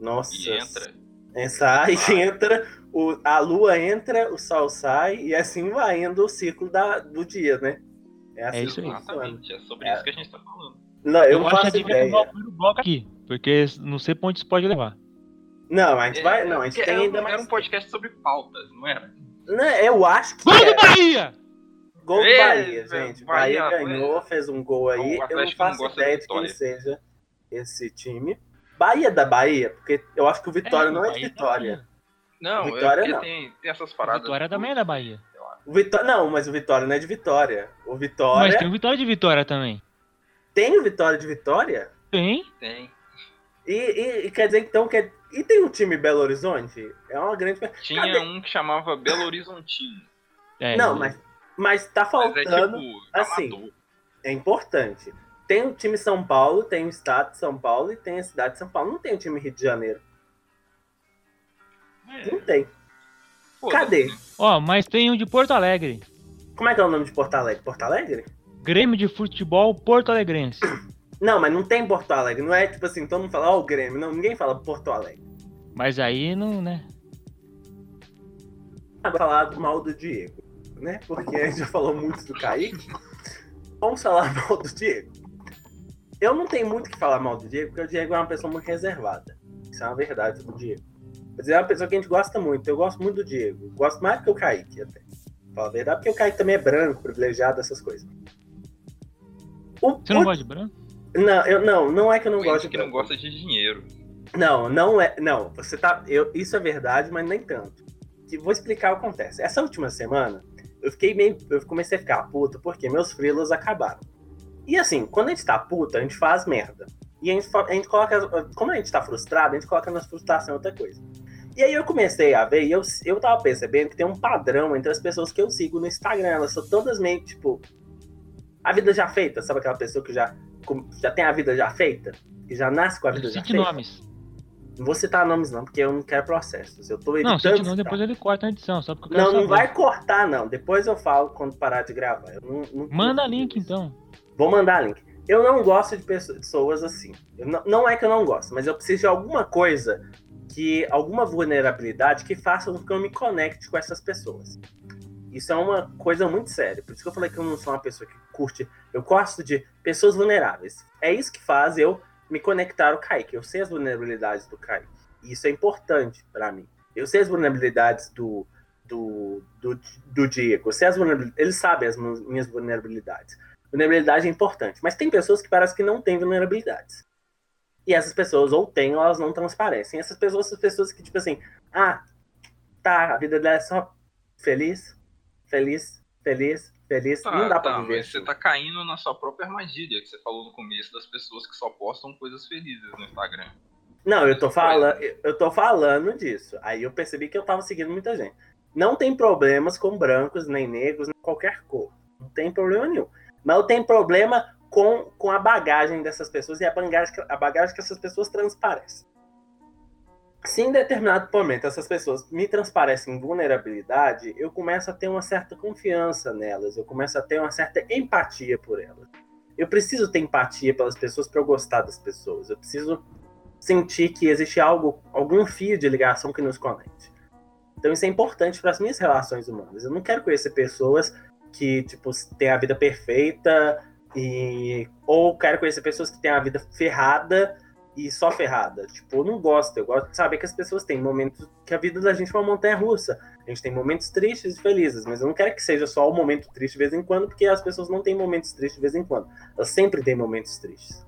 Nossa.
E entra.
É, sai, entra, o, a lua entra, o sol sai, e assim vai indo o ciclo da, do dia, né? É assim
É isso aí.
Exatamente. É sobre
É.
isso que a gente tá falando.
Não, eu, não
acho que
faço
vai
ideia.
levar o primeiro bloco aqui. Porque não sei pra onde isso pode levar.
Não, a gente
É,
vai. Não, a gente
porque
tem ainda
um-
mais.
Era um podcast sobre pautas, não era?
Não, eu acho que.
Gol
é.
do Bahia!
Gol do Bahia, gente. Bahia,
Bahia,
ganhou, fez um gol aí.
O
Eu não
não
faço
gosta
ideia de quem seja esse time. Bahia da Bahia, porque eu acho que o Vitória não é de Vitória.
Não,
Vitória
é
não.
Tem, tem essas paradas.
Vitória também é da Bahia.
O Vitória, não, mas o Vitória não é de Vitória. O
Mas
Vitória
tem o Vitória de Vitória também.
Tem o Vitória de Vitória?
Tem.
Tem.
E, e- e quer dizer então que é- e tem o time Belo Horizonte? É uma grande
Tinha
Cadê?
um que chamava Belo Horizontino.
É,
Não, mas mas tá
Mas é
faltando,
tipo.
assim,
amador.
é importante. Tem o time São Paulo, tem o estado de São Paulo e tem a cidade de São Paulo. Não tem o time Rio de Janeiro. Não tem. Cadê?
né?
Ó, mas tem um de Porto Alegre.
Como é que é o nome de Porto Alegre? Porto Alegre?
Grêmio de Futebol Porto Alegrense.
Não, mas não tem Porto Alegre. Não é tipo assim, todo mundo fala, ó, o Grêmio. Não, ninguém fala Porto Alegre.
Mas aí não, né?
Falar mal do Diego, né? Porque a gente já falou muito do Kaique. Vamos falar <laughs> mal do Diego. Eu não tenho muito o que falar mal do Diego, porque o Diego é uma pessoa muito reservada. Isso é uma verdade do Diego. Mas é uma pessoa que a gente gosta muito. Eu gosto muito do Diego. Gosto mais do que o Kaique, até. Fala a verdade, porque o Kaique também é branco, privilegiado, essas coisas. O,
Você não
o-
gosta de branco?
Não, eu, não, não é que eu não gosto de
não
branco.
gosta de dinheiro.
Não, não é. Não, você tá. Eu, isso é verdade, mas nem tanto. Que vou explicar o que acontece. Essa última semana, eu fiquei meio. Eu comecei a ficar puto porque meus freelas acabaram. E assim, quando a gente tá puto, a gente faz merda. E a gente, a gente coloca. Como a gente tá frustrado, a gente coloca nossa frustração em outra coisa. E aí eu comecei a ver, e eu, eu tava percebendo que tem um padrão entre as pessoas que eu sigo no Instagram. Elas são todas meio, tipo. A vida já feita, sabe aquela pessoa que já, já tem a vida já feita? Que já nasce com a vida já
Cite
feita?
nomes.
Não vou citar nomes, não, porque eu não quero processos. Eu tô
Não,
editando.
cite nomes,
citar.
depois ele corta na edição, só porque eu quero
Não, não
saber.
vai cortar, não. Depois eu falo quando parar de gravar. Não- não-
Manda
não-
link então.
Vou mandar link. Eu não gosto de pessoas assim. Não, não é que eu não gosto, mas eu preciso de alguma coisa que. alguma vulnerabilidade que faça com que eu me conecte com essas pessoas. Isso é uma coisa muito séria. Por isso que eu falei que eu não sou uma pessoa que curte. Eu gosto de pessoas vulneráveis. É isso que faz eu me conectar ao Kaique. Eu sei as vulnerabilidades do Kaique. E isso é importante pra mim. Eu sei as vulnerabilidades do, do, do, do Diego. Eu sei as vulnerabilidades. Ele sabe as minhas vulnerabilidades. Vulnerabilidade é importante. Mas tem pessoas que parecem que não têm vulnerabilidades. E essas pessoas ou têm ou elas não transparecem. Essas pessoas são pessoas que, tipo assim, ah, tá, a vida dela é só feliz, feliz, feliz, feliz.
Tá,
não dá pra
tá,
viver
mas você
assim.
tá caindo na sua própria armadilha que você falou no começo das pessoas que só postam coisas felizes no Instagram.
Não, eu tô falando, eu tô falando disso. Aí eu percebi que eu tava seguindo muita gente. Não tem problemas com brancos, nem negros, nem qualquer cor. Não tem problema nenhum. Mas eu tenho problema com, com a bagagem dessas pessoas e a bagagem, a bagagem que essas pessoas transparecem. Se em determinado momento essas pessoas me transparecem vulnerabilidade, eu começo a ter uma certa confiança nelas, eu começo a ter uma certa empatia por elas. Eu preciso ter empatia pelas pessoas para eu gostar das pessoas. Eu preciso sentir que existe algo, algum fio de ligação que nos conecte. Então isso é importante para as minhas relações humanas. Eu não quero conhecer pessoas que tipo têm a vida perfeita e ou quero conhecer pessoas que têm a vida ferrada e só ferrada. Tipo, eu não gosto. Eu gosto de saber que as pessoas têm momentos que a vida da gente é uma montanha russa. A gente tem momentos tristes e felizes, mas eu não quero que seja só o momento triste de vez em quando, porque as pessoas não têm momentos tristes de vez em quando. Elas sempre têm momentos tristes.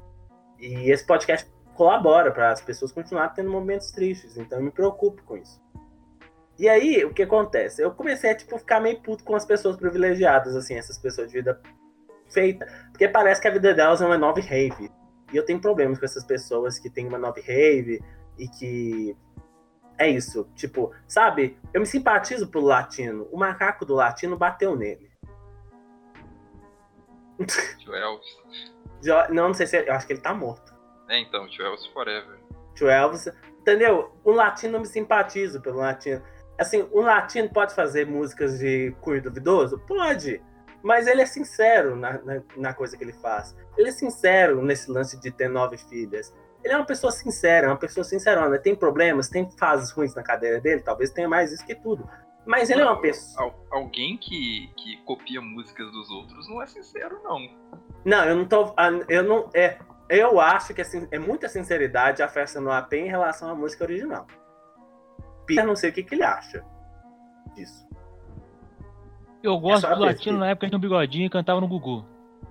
E esse podcast colabora para as pessoas continuarem tendo momentos tristes, então eu me preocupo com isso. E aí, o que acontece? Eu comecei a tipo, ficar meio puto com as pessoas privilegiadas, assim, essas pessoas de vida feita, porque parece que a vida delas é uma nova rave. E eu tenho problemas com essas pessoas que têm uma nova rave e que. É isso, tipo, sabe? Eu me simpatizo pelo latino. O macaco do latino bateu nele. <laughs>
Tio Elvis.
Não, não sei se. Eu acho que ele tá morto.
É, então, Tio Elvis Forever.
Tio Elvis. Entendeu? O latino eu me simpatizo pelo latino. Assim, o latino pode fazer músicas de cunho duvidoso? Pode. Mas ele é sincero na, na, na coisa que ele faz. Ele é sincero nesse lance de ter nove filhas. Ele é uma pessoa sincera, uma pessoa sincerona. Tem problemas, tem fases ruins na cadeira dele, talvez tenha mais isso que tudo. Mas ele é uma pessoa.
Al- alguém que, que copia músicas dos outros não é sincero, não.
Não, eu não tô. ah, Eu não. É, eu acho que assim, é muita sinceridade a festa no AP em relação à música original. Peter, não sei o que, que ele acha disso.
Eu gosto do
uma
latino na época que tinha um bigodinho e cantava no Gugu.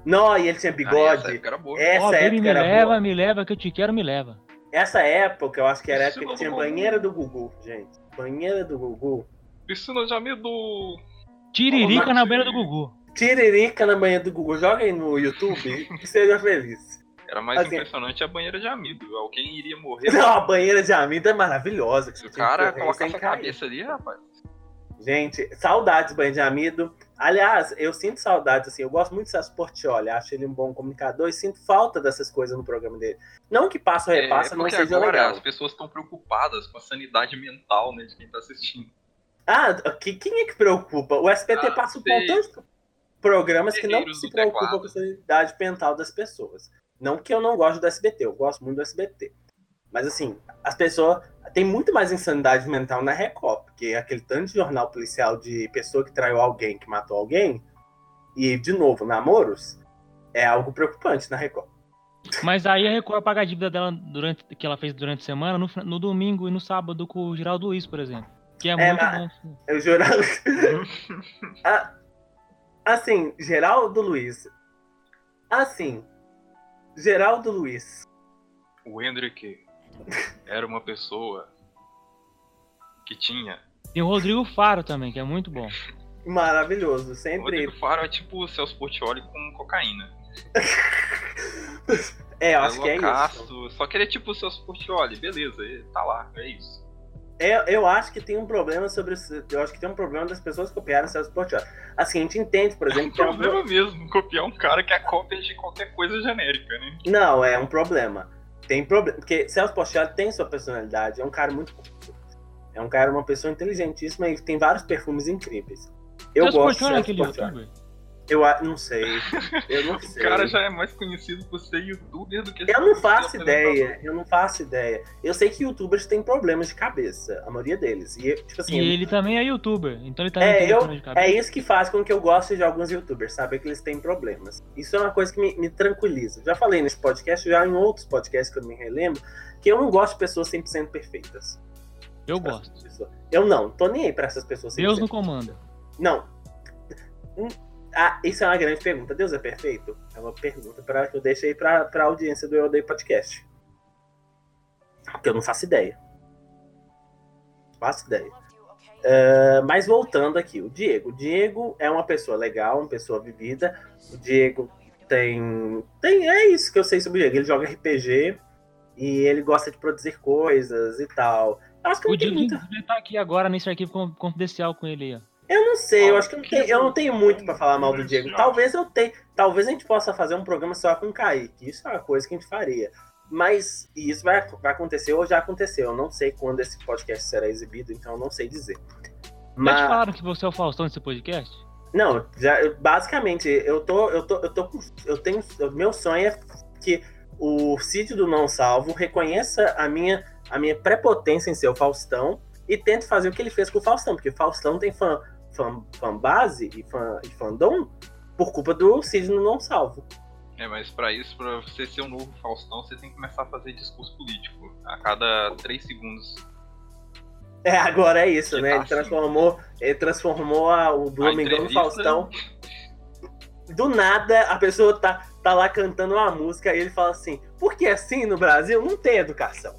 Não, e ele tinha
Ah, essa
bigode.
época era boa.
Essa
baby,
época
me
era
leva,
boa.
me leva, que eu te quero, me leva.
Essa época, eu acho que era a época que tinha banheira do Gugu, gente. Banheira do Gugu.
Piscina de amido.
Tiririca na
Nath.
beira do Gugu.
Tiririca na banheira do Gugu. Joga aí no YouTube <laughs> e seja feliz.
Era mais
Assim-
impressionante a banheira de amido. Alguém iria morrer.
Não, a banheira de amido é maravilhosa.
o cara
sem
a cabeça ali, rapaz.
Gente, saudades, banho de amido. Aliás, eu sinto saudades, assim, eu gosto muito do Celso Portioli, acho ele um bom comunicador e sinto falta dessas coisas no programa dele. Não que passa ou repassa
é
não seja
agora
legal.
as pessoas estão preocupadas com a sanidade mental né, de quem tá assistindo.
Ah, que, quem é que preocupa? O SBT
Ah,
passa por
sei.
tantos programas que não se preocupam com a sanidade mental das pessoas. Não que eu não gosto do SBT, eu gosto muito do SBT. Mas assim, as pessoas. Tem muito mais insanidade mental na Record, porque aquele tanto de jornal policial de pessoa que traiu alguém, que matou alguém, e, de novo, namoros, é algo preocupante na Record.
Mas aí a Record paga a dívida dela durante, que ela fez durante a semana no, no domingo e no sábado com o Geraldo Luiz, por exemplo. Que é, muito
mas-
bom.
Eu jurava. <laughs> Ah, assim, Geraldo Luiz. Assim, Geraldo Luiz.
O Hendrick era uma pessoa que tinha.
Tem o Rodrigo Faro também, que é muito bom.
Maravilhoso,
O
sempre.
Rodrigo Faro é tipo o Celso Portioli com cocaína. <laughs>
É, eu acho que é isso.
loucaço, Só que ele é tipo o Celso Portioli, beleza, ele tá lá, é isso.
Eu, eu acho que tem um problema sobre. isso- Eu acho que tem um problema das pessoas copiarem Celso Portioli. Assim, a gente entende, por
É um
exemplo, que é um pro-
problema mesmo copiar um cara que é cópia de qualquer coisa genérica, né?
Não, é um problema. Tem problema. Porque Celso Portioli tem sua personalidade, é um cara muito. É um cara, uma pessoa inteligentíssima e tem vários perfumes incríveis. Eu
Celso
gosto de
é aquele
Portioli.
youtuber?
Eu não sei. Eu não <laughs>
O
sei.
cara já é mais conhecido por ser youtuber do que
Eu não faço ideia, eu não faço ideia. Eu sei que youtubers têm problemas de cabeça, a maioria deles. E, tipo assim,
E ele também é youtuber, então ele também
É,
tem
eu-
problema de
é
cabeça.
isso que faz com que eu goste de alguns youtubers, saber que eles têm problemas. Isso é uma coisa que me, me tranquiliza. Já falei nesse podcast, já em outros podcasts que eu me relembro, que eu não gosto de pessoas 100% perfeitas.
Eu gosto.
Eu não, tô nem aí pra essas pessoas 100%.
Deus no comando.
Não. Hum, Ah, isso é uma grande pergunta. Deus é perfeito? É uma pergunta pra, que eu deixo aí pra, pra audiência do Eu Odeio Podcast. Porque eu não faço ideia. Não faço ideia. Ah, mas voltando aqui, o Diego. O Diego é uma pessoa legal, uma pessoa vivida. O Diego tem. tem é isso que eu sei sobre o Diego. Ele joga RPG e ele gosta de produzir coisas e tal. Eu acho que
O
não tem
Diego
muita
estar aqui agora nesse arquivo con- confidencial com ele aí, ó.
eu não sei, eu acho que eu não tenho, eu não tenho muito pra falar mal do Diego. Talvez eu tenha, talvez a gente possa fazer um programa só com o Kaique. Isso é uma coisa que a gente faria. Mas isso vai, vai acontecer ou já aconteceu. Eu não sei quando esse podcast será exibido, então eu não sei dizer.
Já te
Mas
falaram que você é o Faustão desse podcast?
não, já eu- basicamente eu tô eu tô eu tô com- eu tenho o meu sonho é que o sítio do não salvo reconheça a minha a minha prepotência em ser o Faustão e tente fazer o que ele fez com o Faustão, porque o Faustão tem fã, fã, fã base e, fã, e fandom por culpa do do Não Salvo.
É, mas pra isso, pra você ser um novo Faustão, você tem que começar a fazer discurso político. A cada três segundos.
É, agora é isso,
Que
né? Ele
fácil.
transformou, ele transformou a- o Domingão no
entrevista-
Faustão. Do nada, a pessoa tá, tá lá cantando uma música e ele fala assim: porque assim no Brasil não tem educação.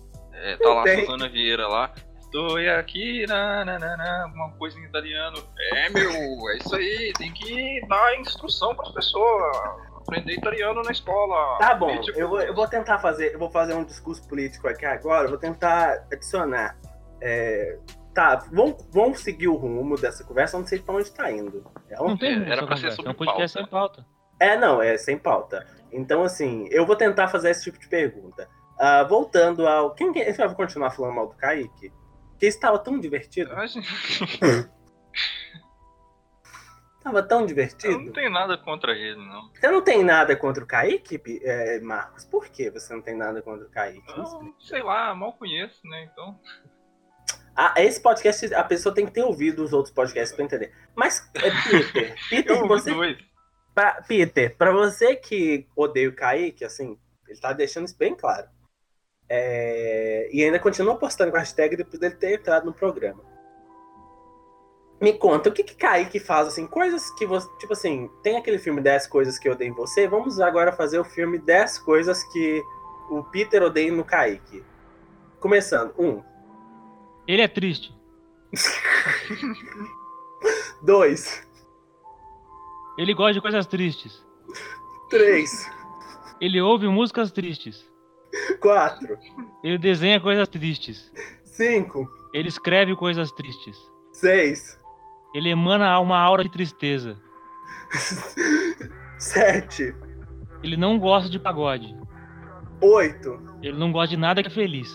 É, tá lá. Susana Vieira lá. Estou aqui, na, na, na, na, uma coisa em italiano. É, meu, é isso aí, tem que dar instrução pras pessoas. Aprender italiano na escola.
Tá bom,
Tipo,
eu vou, eu vou tentar fazer, eu vou fazer um discurso político aqui agora, vou tentar adicionar. é, tá, vamos, vamos seguir o rumo dessa conversa, não sei pra onde tá indo. É, um-
Não tem
É,
rumo
era pra ser sobre
É podcast
pauta.
sem pauta.
é, não, é sem pauta. Então, assim, eu vou tentar fazer esse tipo de pergunta. Ah, voltando ao. Quem que. A gente vai continuar falando mal do Kaique? Porque estava tão divertido. <laughs> Tava tão
Eu não
divertido.
tenho nada contra ele, não.
Você não tem nada contra o Kaique, é, Marcos? Por que você não tem nada contra o Kaique?
Eu, sei lá, mal conheço, né? Então.
Ah, esse podcast, a pessoa tem que ter ouvido os outros podcasts pra entender. Mas, é, Peter, <laughs> Peter, você, pra, Peter, pra você que odeia o Kaique, assim, ele tá deixando isso bem claro. É, e ainda continua postando com a hashtag depois dele ter entrado no programa. Me conta, o que que Kaique faz, assim, coisas que você, tipo assim, tem aquele filme 10 coisas que eu odeio em você, vamos agora fazer o filme 10 coisas que o Peter odeia no Kaique. Começando, um,
Ele é triste. <laughs>
dois,
Ele gosta de coisas tristes.
três,
Ele ouve músicas tristes.
Quatro,
Ele desenha coisas tristes.
cinco,
Ele escreve coisas tristes.
seis,
Ele emana uma aura de tristeza. <laughs>
sete,
Ele não gosta de pagode.
oito,
Ele não gosta de nada que é feliz.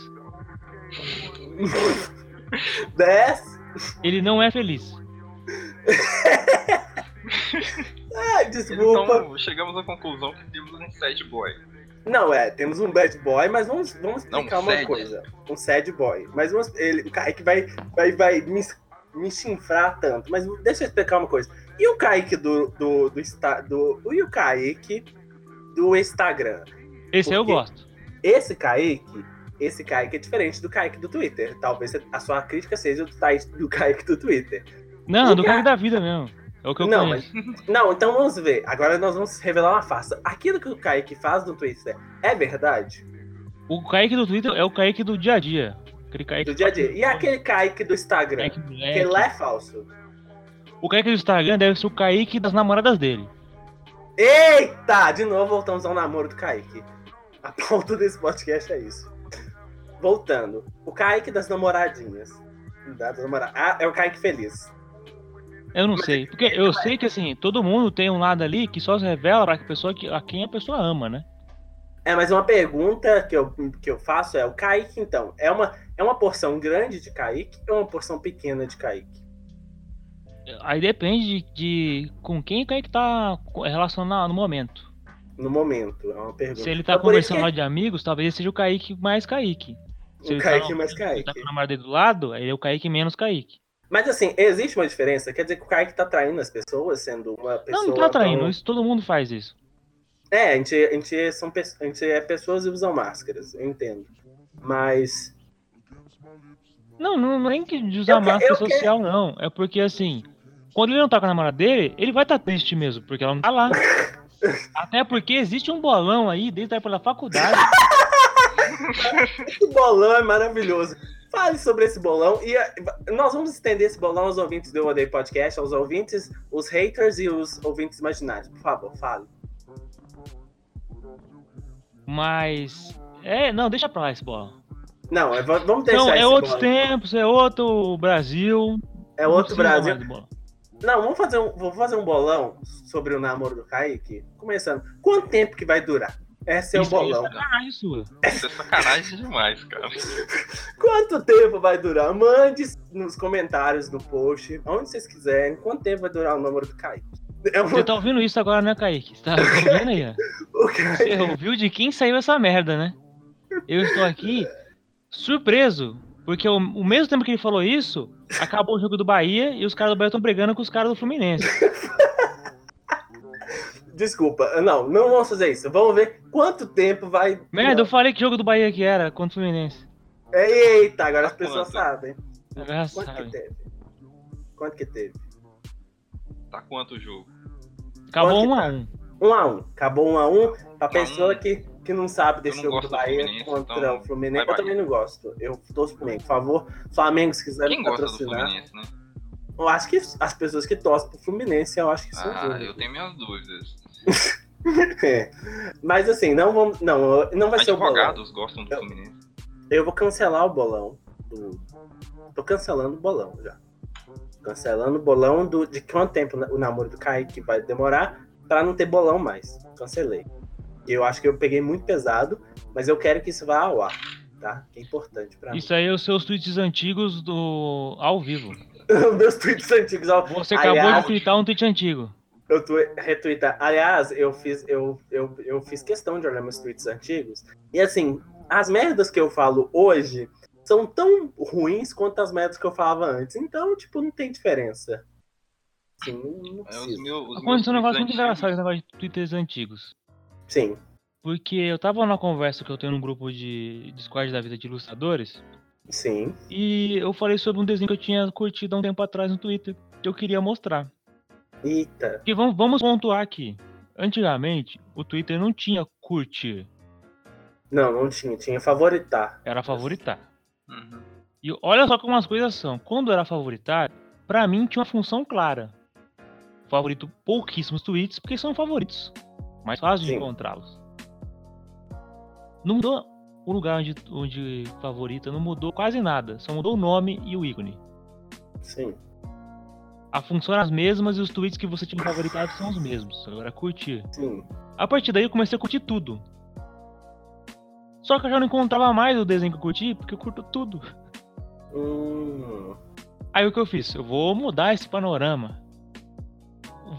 <laughs>
dez.
Ele não é feliz.
Ai, <laughs> desculpa.
Então, chegamos à conclusão que temos um sad boy.
Não, é, temos um bad boy, mas vamos, vamos
Não,
explicar uma
sad.
coisa. Um sad boy. Mas vamos, ele, o Kaique vai, vai, vai me, me chinfrar tanto. Mas deixa eu explicar uma coisa. E o Kaique do. do, do, Insta- do e o Kaique do Instagram?
Esse eu
Por quê?
gosto.
Esse Kaique, esse Kaique é diferente do Kaique do Twitter. Talvez a sua crítica seja do, do Kaique do Twitter.
Não,
O
do cara da vida mesmo. É o que eu
Não,
conheço.
Não, então vamos ver. Agora nós vamos revelar uma farsa. Aquilo que o Kaique faz no Twitter é verdade?
O Kaique do Twitter é o Kaique do dia a dia. Aquele Kaique
Do dia a dia. E aquele Kaique do Instagram?
Kaique
Que lá é falso.
O Kaique do Instagram deve ser o Kaique das namoradas dele.
Eita! De novo voltamos ao namoro do Kaique. A pauta desse podcast é isso. Voltando. O Kaique das namoradinhas. Das namora- Ah, é o Kaique feliz.
Eu não sei. Porque eu sei que assim, todo mundo tem um lado ali que só se revela pra pessoa que, a quem a pessoa ama, né?
É, mas uma pergunta que eu, que eu faço é: o Kaique, então, é uma, é uma porção grande de Kaique ou uma porção pequena de Kaique?
Aí depende de, de com quem o Kaique tá relacionado no momento.
No momento, é uma pergunta.
Se ele tá
Então,
conversando
que
lá de amigos, talvez seja o Kaique mais Kaique. Se
O Kaique
tá,
mais
se ele
Kaique.
tá com o namorado dele do lado, aí é o Kaique menos Kaique.
Mas assim, existe uma diferença? Quer dizer que o Kaique tá traindo as pessoas, sendo uma pessoa.
Não, não tá traindo,
tão-
isso, todo mundo faz isso.
É, a gente, a, gente são, a gente é pessoas e usam máscaras, eu entendo. Mas.
Não, não, não é nem que de usar
Eu
máscara
que-
social, não. É porque assim, quando ele não tá com a namorada dele, ele vai estar tá triste mesmo, porque ela não tá lá. <laughs> Até porque existe um bolão aí desde a época da faculdade. <laughs>
Esse bolão é maravilhoso. Fale sobre esse bolão e eh, nós vamos estender esse bolão aos ouvintes do Odeio Podcast, aos ouvintes, os haters e os ouvintes imaginários. Por favor, fale.
Mas. É, não, deixa pra lá esse bolão.
Não, é- vamos deixar
Não, é outros
bolão.
tempos, é outro Brasil.
É outro Brasil. Não, vamos fazer, um, vou fazer um bolão sobre o namoro do Kaique. Começando. Quanto tempo que vai durar? Esse é o
Isso aí
bolão.
sacanagem sua.
Isso é sacanagem demais, cara. <laughs>
Quanto tempo vai durar? Mande nos comentários do post, onde vocês quiserem, quanto tempo vai durar o namoro do Kaique. É
Você
uma...
tá ouvindo isso agora, né, Kaique? Você tá ouvindo aí, ó. <laughs>
Kaique-
Você ouviu de quem saiu essa merda, né? Eu estou aqui surpreso, porque o, o mesmo tempo que ele falou isso, acabou o jogo do Bahia e os caras do Bahia estão brigando com os caras do Fluminense. <laughs>
Desculpa, não, não vamos fazer isso. Vamos ver quanto tempo vai.
Merda, eu falei que jogo do Bahia que era contra o Fluminense.
Eita, agora as pessoas
Quanto?
sabem.
Agora
Quanto que
sabe.
teve? Quanto que teve?
Tá quanto o jogo?
Acabou
Quanto
um
que
a
tá?
um.
Um a um. Acabou um a. Pra
a
pessoa
um.
que, que não sabe desse
não
jogo do
do
Bahia
Fluminense,
contra
então
o Fluminense.
vai
Eu também não gosto. Eu torço pro Flamengo. Por favor, Flamengo, se quiser
Quem
me
gosta do
patrocinar.
Fluminense, né?
Eu acho que as pessoas que torcem pro Fluminense, eu acho que são
Ah, eu tenho minhas dúvidas. <laughs>
É. Mas assim, não vamos. Não, não vai ser o bolão.
Advogados gostam do
Eu-
Fluminense.
Eu vou cancelar o bolão. Do... Tô cancelando o bolão já. Cancelando o bolão do... de quanto tempo o namoro do Kaique vai demorar pra não ter bolão mais. Cancelei. Eu acho que eu peguei muito pesado, mas eu quero que isso vá ao ar, tá? Que é importante pra mim.
Isso aí é os seus tweets antigos do ao vivo. <laughs>
Meus tweets antigos, ó.
Você acabou
Aliás,
de tweetar um tweet antigo.
Eu tô retweetar. Aliás, eu fiz, eu, eu, eu fiz questão de olhar meus tweets antigos. E assim, as merdas que eu falo hoje são tão ruins quanto as merdas que eu falava antes. Então, tipo, não tem diferença. Sim, não,
É, os meus, os meus
Aconteceu um negócio muito
tweets
engraçado, esse
antigos-
negócio de twitters antigos.
Sim.
Porque eu tava numa conversa que eu tenho num grupo de Discord da vida de ilustradores.
Sim.
E eu falei sobre um desenho que eu tinha curtido há um tempo atrás no Twitter. Que eu queria mostrar.
Eita.
Vamos, vamos pontuar aqui. Antigamente, o Twitter não tinha curtir,
Não, não tinha. Tinha favoritar.
era favoritar.
Uhum.
E olha só como as coisas são. Quando era favoritar, pra mim tinha uma função clara. Favorito pouquíssimos tweets, porque são favoritos. Mais fácil de encontrá-los. Não mudou o lugar onde, onde favorita, não mudou quase nada. Só mudou o nome e o ícone.
Sim.
A função é as mesmas e os tweets que você tinha favoritado são os mesmos. Agora curtir.
Sim.
A partir daí eu comecei a curtir tudo. Só que eu já não encontrava mais o desenho que eu curti, porque eu curto tudo.
Hum.
Aí o que eu fiz? Eu vou mudar esse panorama.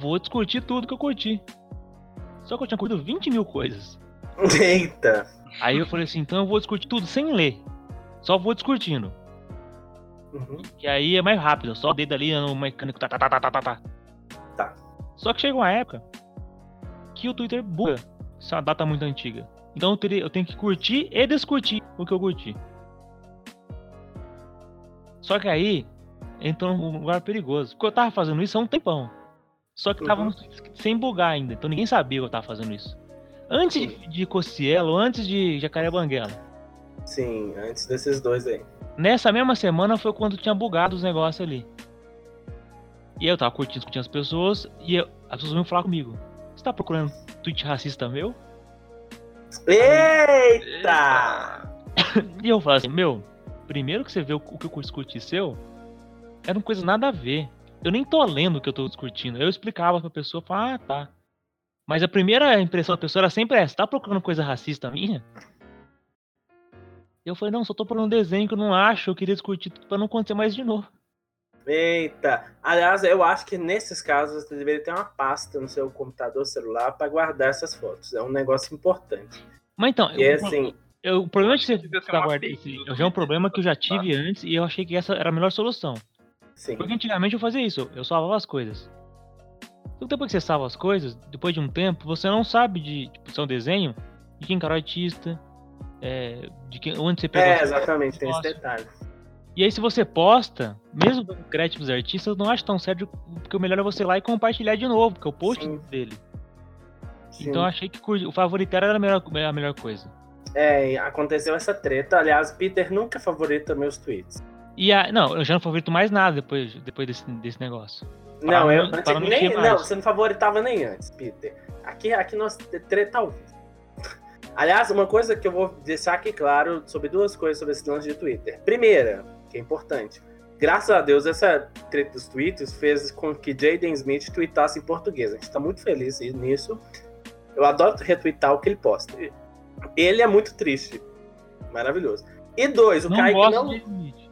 Vou discutir tudo que eu curti. Só que eu tinha curtido 20 mil coisas. <laughs>
Eita.
Aí eu falei assim, então eu vou discutir tudo sem ler. Só vou discutindo.
Uhum.
Que aí é mais rápido, só o dedo ali no mecânico, tá, tá, tá, tá, tá, tá, tá.
Tá.
Só que chega uma época que o Twitter buga. Isso é uma data muito antiga. Então eu, teria, eu tenho que curtir e descurtir o que eu curti. Só que aí entrou num lugar perigoso. Porque eu tava fazendo isso há um tempão. Só que tava
Uhum.
sem bugar ainda. Então ninguém sabia que eu tava fazendo isso. Antes de, de Cocielo, antes de Jacaré Banguela.
Sim, antes desses dois aí.
Nessa mesma semana foi quando tinha bugado os negócios ali. E eu tava curtindo, discutindo as pessoas, e eu- as pessoas vinham falar comigo. Você tá procurando tweet racista meu?
Eita!
E eu falava assim, meu, primeiro que você vê o, o que eu discuti seu, eram coisas nada a ver. Eu nem tô lendo o que eu tô discutindo. Eu explicava pra pessoa, falava, ah, tá. Mas a primeira impressão da pessoa era sempre essa, tá procurando coisa racista minha? E eu falei, não, só tô procurando um desenho que eu não acho, eu queria discutir tudo pra não acontecer mais de novo.
Eita! Aliás, eu acho que nesses casos você deveria ter uma pasta no seu computador celular para guardar essas fotos. É um negócio importante.
Mas então,
E é
eu-
assim,
Eu- o problema de você
ficha
esse- já é um problema que eu já tive antes e eu achei que essa era a melhor solução.
sim.
Porque antigamente eu fazia isso, eu salvava as coisas. Então depois que você salva as coisas, depois de um tempo, você não sabe de tipo, se é um desenho, de quem que era o artista, é, de quem, onde você pegou.
É, exatamente, tem esse detalhe.
E aí se você posta, mesmo dando crédito pros artistas, eu não acho tão sério, porque o melhor é você ir lá e compartilhar de novo, porque é o post
Sim.
dele.
Sim.
Então eu achei que o favoritar era a melhor, a melhor coisa.
É, aconteceu essa treta. Aliás, Peter nunca favorita meus tweets.
E a, não, eu já não favorito mais nada depois, depois desse, desse negócio.
Não,
Para
eu
não-
antes-
não
nem,
encher mais.
não, você não favoritava nem antes, Peter. Aqui, aqui nós treta ao vivo. Aliás, uma coisa que eu vou deixar aqui claro sobre duas coisas sobre esse lance de Twitter. Primeira, que é importante. Graças a Deus, essa treta dos tweets fez com que Jaden Smith tweetasse em português. A gente tá muito feliz nisso. Eu adoro retweetar o que ele posta. Ele é muito triste. Maravilhoso. E dois, o
não
Kaique
gosto
não.
de Smith.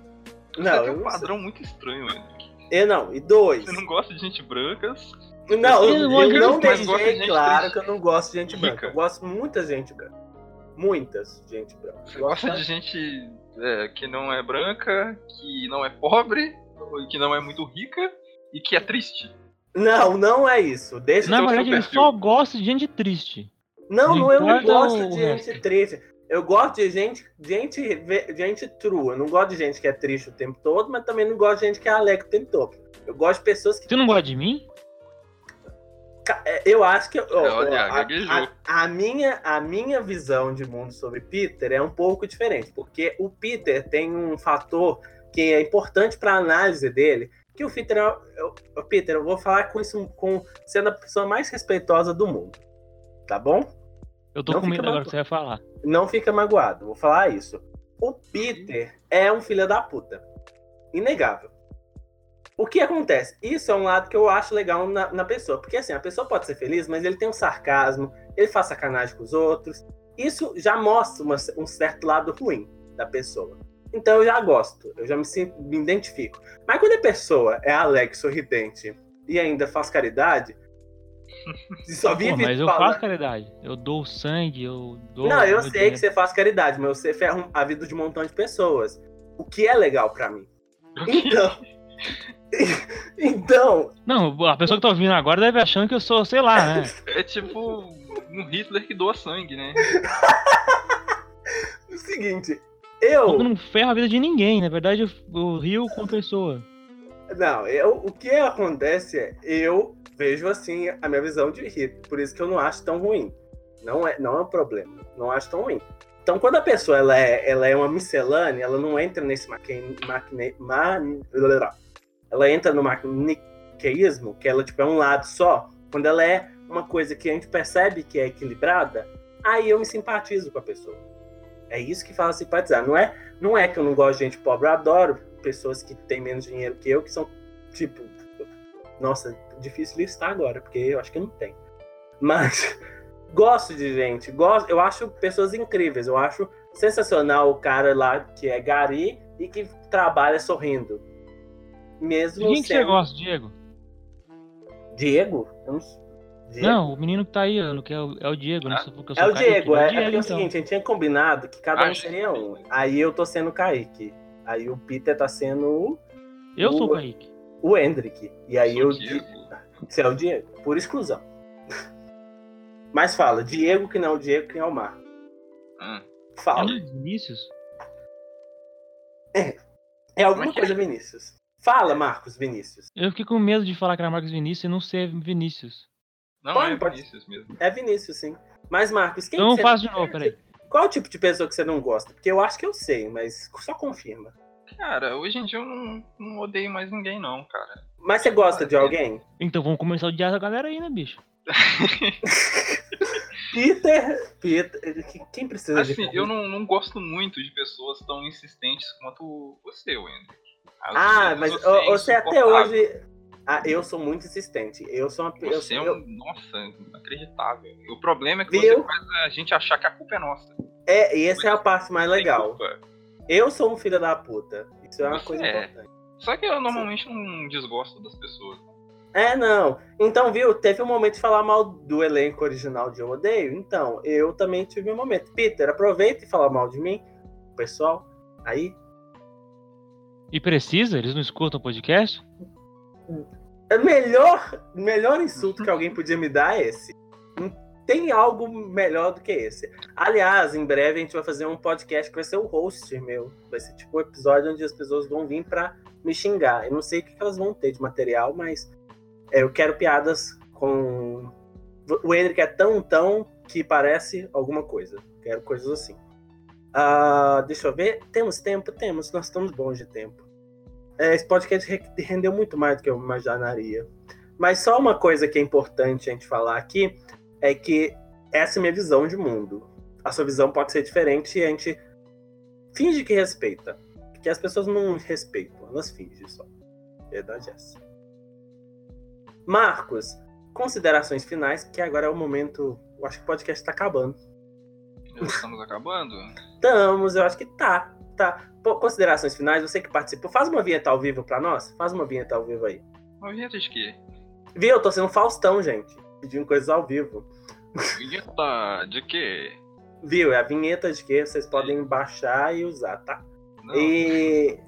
Não, eu
um padrão muito estranho, velho.
E não, e dois.
Você não gosta de gente brancas.
Não,
Eu
eu,
não
eu não deixei claro
triste.
que eu não gosto de gente
Rica.
branca. Eu gosto de muita gente branca. Muitas gente branca.
Você
Eu gosto
gosta de gente é, que não é branca, que não é pobre, que não é muito rica e que é triste.
Não, não é isso. Deixa
Na
eu...
verdade, ele
perfil.
só gosta de gente triste.
Não,
não
eu não
importa
gosto
o
de gente triste. Eu gosto de gente, gente, gente true. Eu não gosto de gente que é triste o tempo todo, mas também não gosto de gente que é alegre o tempo todo. Eu gosto de pessoas que
Você não gosta de mim?
É, Eu acho que ó, a, a- a minha, a minha visão de mundo sobre Peter é um pouco diferente, porque o Peter tem um fator que é importante para a análise dele, que o Peter, é- eu- o Peter, eu vou falar com isso com sendo a pessoa mais respeitosa do mundo, tá bom?
Eu tô
Não
com medo agora que você vai falar.
Não fica magoado, vou falar isso. O Peter é um filho da puta, inegável. O que acontece? Isso é um lado que eu acho legal na, na pessoa. Porque assim, a pessoa pode ser feliz, mas ele tem um sarcasmo, ele faz sacanagem com os outros. Isso já mostra uma- um certo lado ruim da pessoa. Então eu já gosto, eu já me, sinto, me identifico. Mas quando a pessoa é alegre, sorridente e ainda faz caridade, <laughs> só
Pô,
vive
mas eu
falando-
faço caridade. Eu dou sangue, eu dou.
Não, eu sei
dinheiro.
que você faz caridade, mas você ferra a vida de um montão de pessoas. O que é legal pra mim. <laughs> Então. <laughs> então,
Não, a pessoa que tá ouvindo agora deve achando que eu sou, sei lá, né? <laughs>
É tipo um Hitler que doa sangue, né? <laughs>
o seguinte,
Eu
eu.
não ferro a vida de ninguém. Na verdade, eu, eu rio com a pessoa.
Não, eu, o que acontece é, eu vejo assim a minha visão de Hitler, por isso que eu não acho tão ruim. Não é, não é um problema, não acho tão ruim. Então, quando a pessoa ela é, ela é uma miscelânea, ela não entra nesse maquin, maquine, man, ela entra no maniqueísmo, que ela tipo, é um lado só. Quando ela é uma coisa que a gente percebe que é equilibrada, aí eu me simpatizo com a pessoa. É isso que fala simpatizar. Não é, não é que eu não gosto de gente pobre, eu adoro pessoas que têm menos dinheiro que eu, que são, tipo, nossa, difícil listar agora, porque eu acho que não tem. Mas <laughs> gosto de gente, gosto, eu acho pessoas incríveis, eu acho sensacional o cara lá que é gari e que trabalha sorrindo. Mesmo
De quem que você
sendo
gosta, Diego?
Diego? Eu não... Diego?
Não, o menino que tá aí, Ano, que é o, é o Diego, né? Porque eu sou
É o
Kaique,
Diego, é, é, porque é o
então.
seguinte, a gente tinha combinado que cada um
Ah,
seria um. Aí eu tô sendo o Kaique. Aí o Peter tá sendo o,
Eu sou o
o-
Kaique.
o Hendrick. E aí eu.
Diego.
Você é o Diego, por exclusão. Mas fala, Diego que não é o Diego, que não é o Mar.
Hum.
É
Fala.
o Vinícius?
É alguma
é que é?
coisa, Vinícius. Fala, Marcos Vinícius.
Eu fiquei com medo de falar que era Marcos Vinícius e não ser Vinícius.
Não,
Pode,
é
pode.
Vinícius mesmo.
É Vinícius, sim. Mas, Marcos, quem
Então
que você...
faz de novo, peraí.
Qual o tipo de pessoa que você não gosta? Porque eu acho que eu sei, mas só confirma.
Cara, hoje em dia eu não, não odeio mais ninguém, não, cara.
Mas você gosta de alguém?
Então vamos começar a odiar a galera aí, né, bicho? <laughs>
Peter. Peter. Quem precisa de.
Assim, eu não, não gosto muito de pessoas tão insistentes quanto você, Wendy.
Ah, mas
você é
até hoje. Ah, eu sou muito insistente. Eu sou uma. Eu,
Você é
eu-
um. Nossa, inacreditável. O problema é que
Viu?
você faz a gente achar que a culpa é nossa.
é, e essa é a parte mais legal.
culpa.
Eu sou um filho da puta. Isso é uma
Você
coisa
é.
importante.
Só que eu normalmente não desgosto das pessoas.
É, não. Então, viu? Teve um momento de falar mal do elenco original de Eu Odeio. Então, eu também tive um momento. Peter, aproveita e fala mal de mim, pessoal. Aí.
E precisa? Eles não escutam podcast?
O melhor, melhor insulto que alguém podia me dar é esse. Não tem algo melhor do que esse. Aliás, em breve a gente vai fazer um podcast que vai ser o host meu. Vai ser tipo um episódio onde as pessoas vão vir pra me xingar. Eu não sei o que elas vão ter de material, mas é, eu quero piadas com. O Henrique é tão, tão que parece alguma coisa. Quero coisas assim. Ah, deixa eu ver. Temos tempo? Temos. Nós estamos bons de tempo. É, esse podcast re- rendeu muito mais do que eu imaginaria. Mas só uma coisa que é importante a gente falar aqui é que essa é a minha visão de mundo. A sua visão pode ser diferente e a gente finge que respeita. Porque as pessoas não respeitam, elas fingem só. Verdade é essa. Marcos, considerações finais, que agora é o momento. Eu acho que o podcast tá acabando.
Estamos acabando?
Estamos, eu acho que tá. Tá. Pô, considerações finais, você que participou, faz uma vinheta ao vivo pra nós? Faz uma vinheta ao vivo aí.
Uma vinheta de quê?
Viu? Eu tô sendo Faustão, gente. Pedindo coisas ao vivo.
Vinheta de quê?
Viu? É a vinheta de que vocês podem baixar e usar, tá?
Não,
E.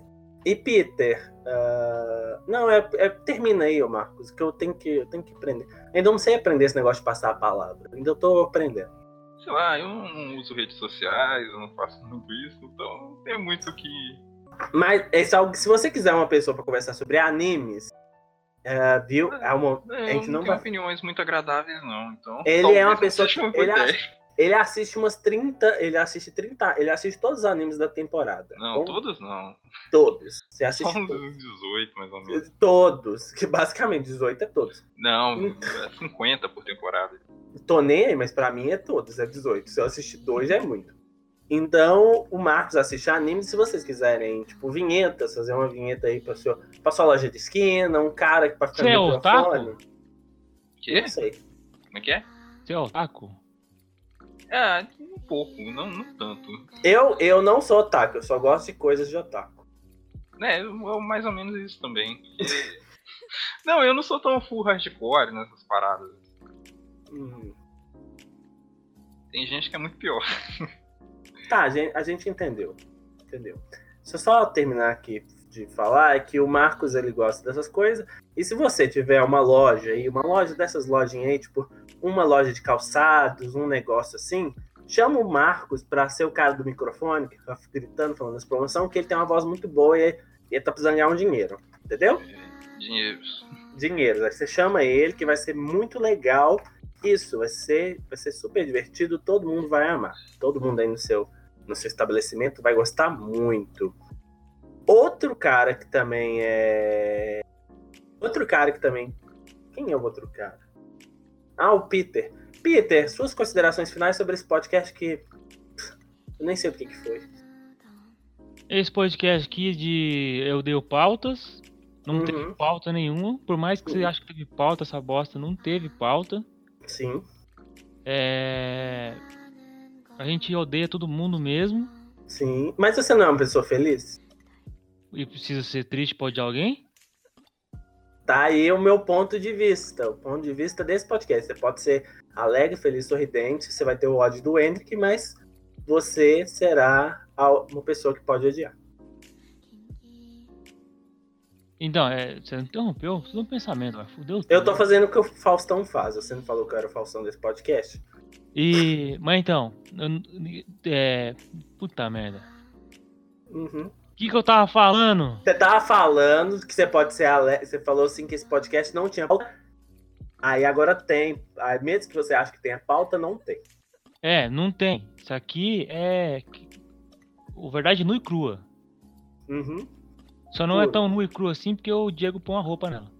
E Peter. ah, não, é, é- termina aí, Marcos, que eu tenho que, eu tenho que aprender. Ainda não sei aprender esse negócio de passar a palavra. Ainda eu tô aprendendo.
Sei lá, eu não uso redes sociais, eu não faço muito isso, então não tem muito o que.
Mas é algo, se você quiser uma pessoa pra conversar sobre animes, ah, viu? É uma,
Eu
a gente
não
não
tenho
vai.
opiniões muito agradáveis, não. Então,
Ele é uma pessoa que-
uma
ele
ideia.
Ele assiste umas 30. Ele assiste 30. Ele assiste todos os animes da temporada.
Não,
Com-
todos não.
Todos. Você
Só
assiste
uns
todos.
18, mais ou menos.
Todos. Que basicamente 18 é todos.
Não, é 50 por temporada.
Tô nem aí, mas pra mim é todos, é 18. Se eu assistir dois já é muito. Então, o Marcos assiste anime, se vocês quiserem, tipo, vinhetas, fazer uma vinheta aí pra, seu, pra sua loja de esquina, um cara que pra ficar
Você é
no
otaku?
Não sei.
Como é que é?
Você é otaku?
Ah, pouco, não, não tanto.
Eu, eu não sou otaku, eu só gosto de coisas de otaku.
É, eu- mais ou menos isso também. <laughs> não, eu não sou tão full hardcore nessas paradas.
Hum.
Tem gente que é muito pior. <laughs>
Tá, a gente, a gente entendeu. Entendeu. Deixa eu só terminar aqui de falar é que o Marcos ele gosta dessas coisas. E se você tiver uma loja aí, uma loja dessas lojinhas aí, tipo, uma loja de calçados, um negócio assim, chama o Marcos pra ser o cara do microfone, que tá gritando, falando das promoções, que ele tem uma voz muito boa e ele tá precisando ganhar um dinheiro. Entendeu?
Dinheiros.
dinheiro. Aí você chama ele, que vai ser muito legal. Isso, vai ser, vai ser super divertido, todo mundo vai amar. Todo mundo aí no seu, no seu estabelecimento vai gostar muito. Outro cara que também é. Outro cara que também. Quem é o outro cara? Ah, o Peter. Peter, suas considerações finais sobre esse podcast que. Eu nem sei o que, que foi.
Esse podcast aqui de Eu Dei Pautas. Não
Uhum.
teve pauta nenhuma. Por mais que você
Uhum.
ache que teve pauta, essa bosta não teve pauta.
Sim,
É... A gente odeia todo mundo mesmo.
sim. Mas você não é uma pessoa feliz?
E precisa ser triste pra odiar alguém.
Tá aí o meu ponto de vista, o ponto de vista desse podcast. Você pode ser alegre, feliz, sorridente, você vai ter o ódio do Hendrick, mas você será uma pessoa que pode odiar.
Então, é... você interrompeu todo um pensamento, vai. Fudeu
Eu
tudo.
tô fazendo o que o Faustão faz. Você não falou que eu era o Faustão desse podcast?
E. Mas então. eu- É. Puta merda.
Uhum.
O que, que eu tava falando?
Você tava falando que você pode ser alegre. Você falou assim que esse podcast não tinha pauta. Aí agora tem. Aí mesmo que você ache que tenha pauta, não tem.
É, não tem. Isso aqui é. O verdade nua e crua.
Uhum.
Só não é tão nua e crua assim porque o Diego põe uma roupa nela.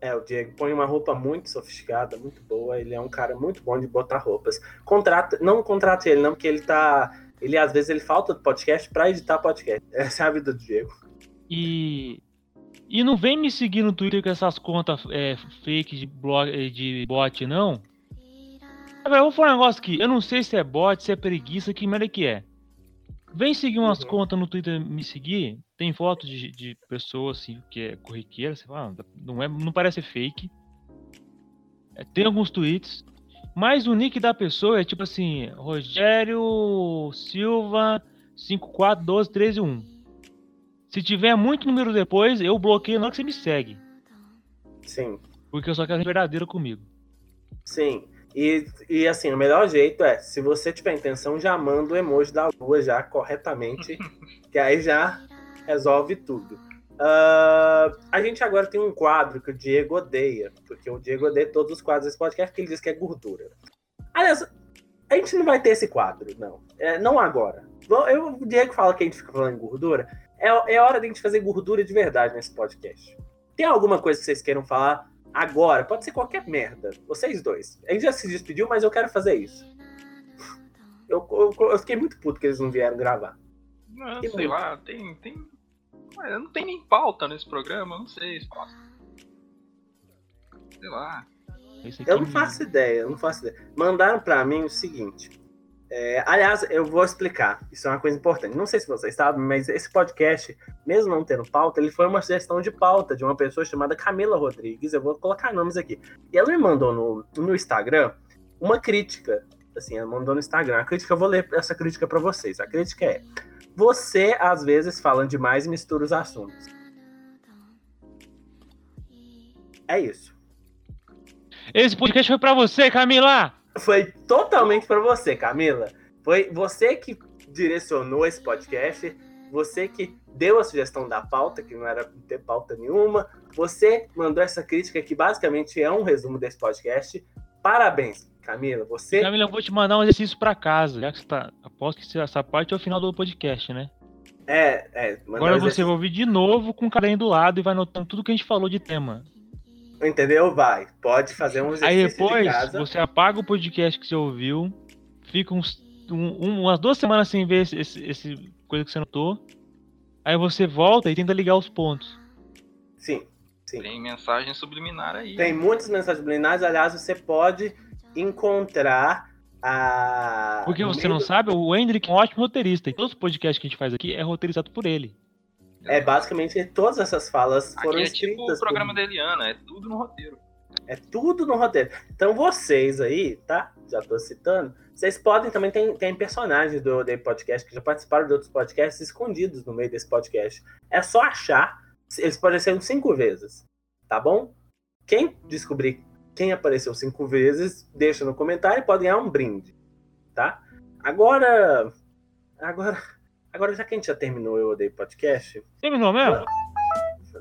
É, o Diego põe uma roupa muito sofisticada, muito boa. Ele é um cara muito bom de botar roupas. Contrata, não contrate ele, não, porque ele tá. Ele às vezes ele falta do podcast pra editar podcast. <laughs> Essa é a vida do Diego.
E. E não vem me seguir no Twitter com essas contas é, fake de, blog, eh, de bot, não. Agora, eu vou falar um negócio aqui. Eu não sei se é bot, se é preguiça, que merda que é. Vem seguir umas
Uhum.
contas no Twitter me seguir. Tem foto de, de pessoas assim, que é corriqueira. Ah, não, é, não parece fake. É, tem alguns tweets. Mas o nick da pessoa é tipo assim: Rogério Silva 54121. Se tiver muito número depois, eu bloqueio na hora que você me segue.
Sim,
Porque eu só quero ser verdadeiro comigo.
sim. E, e assim, o melhor jeito é, se você tiver intenção, já manda o emoji da lua já corretamente, <laughs> que aí já resolve tudo. Ah, a gente agora tem um quadro que o Diego odeia, porque o Diego odeia todos os quadros desse podcast, porque ele diz que é gordura. Aliás, a gente não vai ter esse quadro, não. É, não agora. Eu, o Diego fala que a gente fica falando em gordura. É, é hora de a gente fazer gordura de verdade nesse podcast. Tem alguma coisa que vocês queiram falar agora? Pode ser qualquer merda. Vocês dois. Gente já se despediu, mas eu quero fazer isso. Eu, eu, eu fiquei muito puto que eles não vieram gravar.
Não,
Que
sei
muito.
lá, tem. tem... Ué, não tem nem pauta nesse programa, não sei. Sei lá.
Eu não
me-
faço ideia, eu não faço ideia. Mandaram pra mim o seguinte. É, aliás, eu vou explicar. Isso é uma coisa importante. Não sei se vocês sabem, mas esse podcast, mesmo não tendo pauta, ele foi uma sugestão de pauta de uma pessoa chamada Camila Rodrigues. Eu vou colocar nomes aqui. E ela me mandou no, no Instagram uma crítica. Assim, ela mandou no Instagram. A crítica, eu vou ler essa crítica pra vocês. A crítica é: Você, às vezes, fala demais e mistura os assuntos. É isso.
Esse podcast foi pra você, Camila!
Foi totalmente pra você, Camila. Foi você que direcionou esse podcast, você que deu a sugestão da pauta, que não era ter pauta nenhuma. Você mandou essa crítica que basicamente é um resumo desse podcast. Parabéns, Camila. Você
Camila, eu vou te mandar um exercício pra casa. Já que você tá. Aposto que essa parte é o final do podcast, né?
é, é
Agora você
exercício-
vai ouvir de novo com o caderno do lado e vai anotando tudo que a gente falou de tema.
Entendeu? Vai, pode fazer um exercício
Aí
de
depois
casa.
você apaga o podcast que você ouviu, fica uns, um- um- umas duas semanas sem ver esse, esse, esse coisa que você notou. Aí você volta e tenta ligar os pontos.
Sim, sim.
Tem mensagem subliminar aí.
Tem muitas mensagens subliminares, aliás, você pode encontrar a.
Porque você
meio
não sabe, o Hendrick é um ótimo roteirista. E todos os podcasts que a gente faz aqui é roteirizado por ele.
É basicamente todas essas falas foram
Aqui é tipo
escritas.
o programa
por...
da Eliana, é tudo no roteiro.
É tudo no roteiro. Então vocês aí, tá? Já tô citando. Vocês podem também tem, tem personagens do Day Podcast que já participaram de outros podcasts escondidos no meio desse podcast. É só achar. Eles apareceram cinco vezes. Tá bom? Quem descobrir quem apareceu cinco vezes, deixa no comentário e pode ganhar um brinde. Tá? Agora. Agora. Agora, já que a gente já terminou Eu Odeio Podcast.
Terminou mesmo?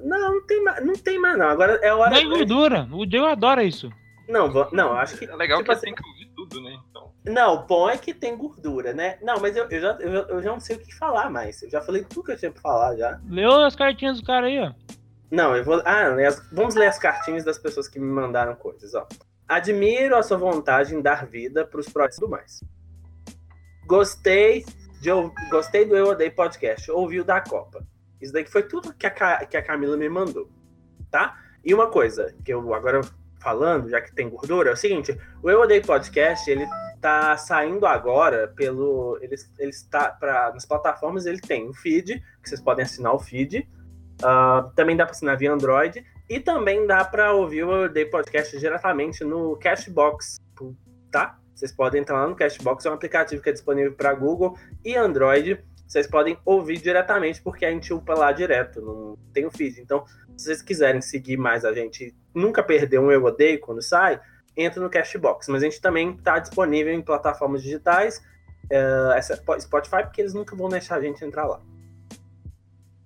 Não, não tem mais, não tem mais, não. Agora é hora.
Nem gordura. O Diego adora isso.
Não, não, acho que.
É legal
tipo
que
assim-
tem que ouvir tudo, né? Então,
Não, o bom é que tem gordura, né? Não, mas eu, eu, já, eu, eu já não sei o que falar mais. Eu já falei tudo que eu tinha pra falar já.
Leu as cartinhas do cara aí, ó.
Não, eu vou. Ah, as- vamos ler as cartinhas das pessoas que me mandaram coisas, ó. Admiro a sua vontade em dar vida pros próximos e tudo mais. Gostei, de, gostei do Eu Odeio Podcast. Ouvi o da Copa. Isso daqui foi tudo que a, que a Camila me mandou, tá? E uma coisa, que eu agora falando, já que tem gordura, é o seguinte: o Eu Odeio Podcast, ele tá saindo agora pelo. Ele, ele está. Pra, nas plataformas ele tem o feed, que vocês podem assinar o feed. Ah, também dá para assinar via Android. E também dá para ouvir o Eu Odeio Podcast diretamente no Cashbox, tá? Vocês podem entrar lá no Cashbox, é um aplicativo que é disponível para Google e Android. Vocês podem ouvir diretamente, porque a gente upa lá direto, não tem o feed. Então, se vocês quiserem seguir mais a gente nunca perder um Eu Odeio quando sai, entra no Cashbox. Mas a gente também está disponível em plataformas digitais, essa- Spotify, porque eles nunca vão deixar a gente entrar lá.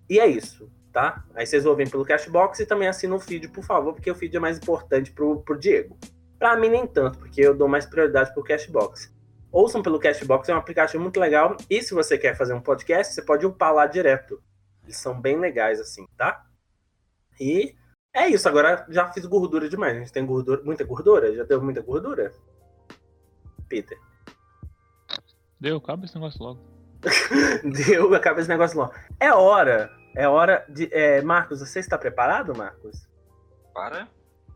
E é isso, tá? Aí vocês ouvem pelo Cashbox e também assinam o feed, por favor, porque o feed é mais importante pro, pro Diego. Pra mim, nem tanto, porque eu dou mais prioridade pro Cashbox. Ouçam pelo Cashbox, é um aplicativo muito legal. E se você quer fazer um podcast, você pode upar lá direto. Eles são bem legais, assim, tá? E é isso. Agora já fiz gordura demais. A gente tem gordura, muita gordura? Já deu muita gordura? Peter.
Deu, acaba esse negócio logo. <laughs>
Deu a cabeça negócio logo. É hora. É hora de. é, Marcos, você está preparado, Marcos?
para.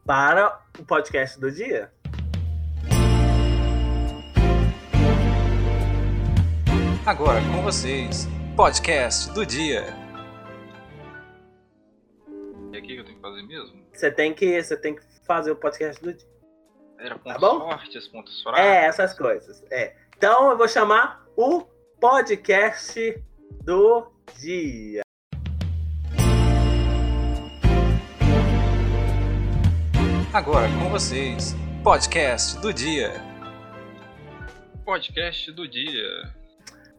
Para o podcast do dia?
Agora com vocês, podcast do dia.
E aqui que eu tenho que fazer mesmo?
Você tem que, você tem que fazer o podcast do dia.
Era pontos
bom?
fortes, pontos fracos.
É, essas coisas. É. Então eu vou chamar o podcast do dia.
Agora com vocês, podcast do dia.
Podcast do dia.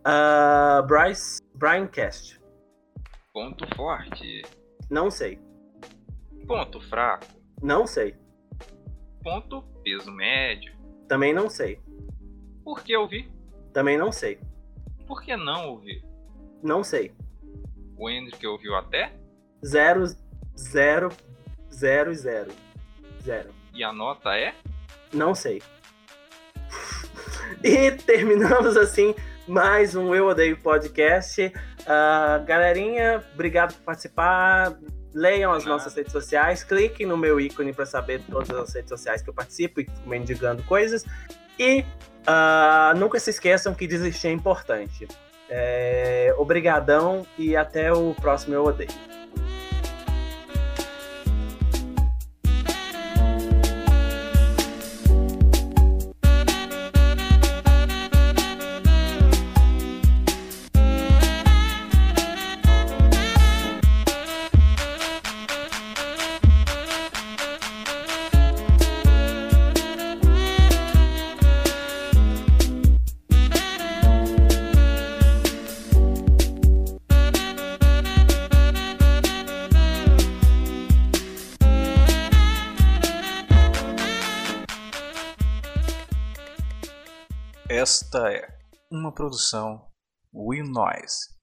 Ah, Bryce, Brian Cast.
Ponto forte.
Não sei.
Ponto fraco.
Não sei.
Ponto peso médio.
Também não sei.
Por que ouvir?
Também não sei.
Por que não ouvir?
Não sei.
O Hendrick ouviu até?
Zero, zero, zero, zero.
E a nota é?
Não sei. e terminamos assim mais um Eu Odeio Podcast. Ah, galerinha, obrigado por participar. Leiam as nossas redes sociais, cliquem no meu ícone para saber todas as redes sociais que eu participo e fico mendigando coisas. E ah, nunca se esqueçam que desistir é importante. É, obrigadão e até o próximo Eu Odeio.
Produção Will Noise.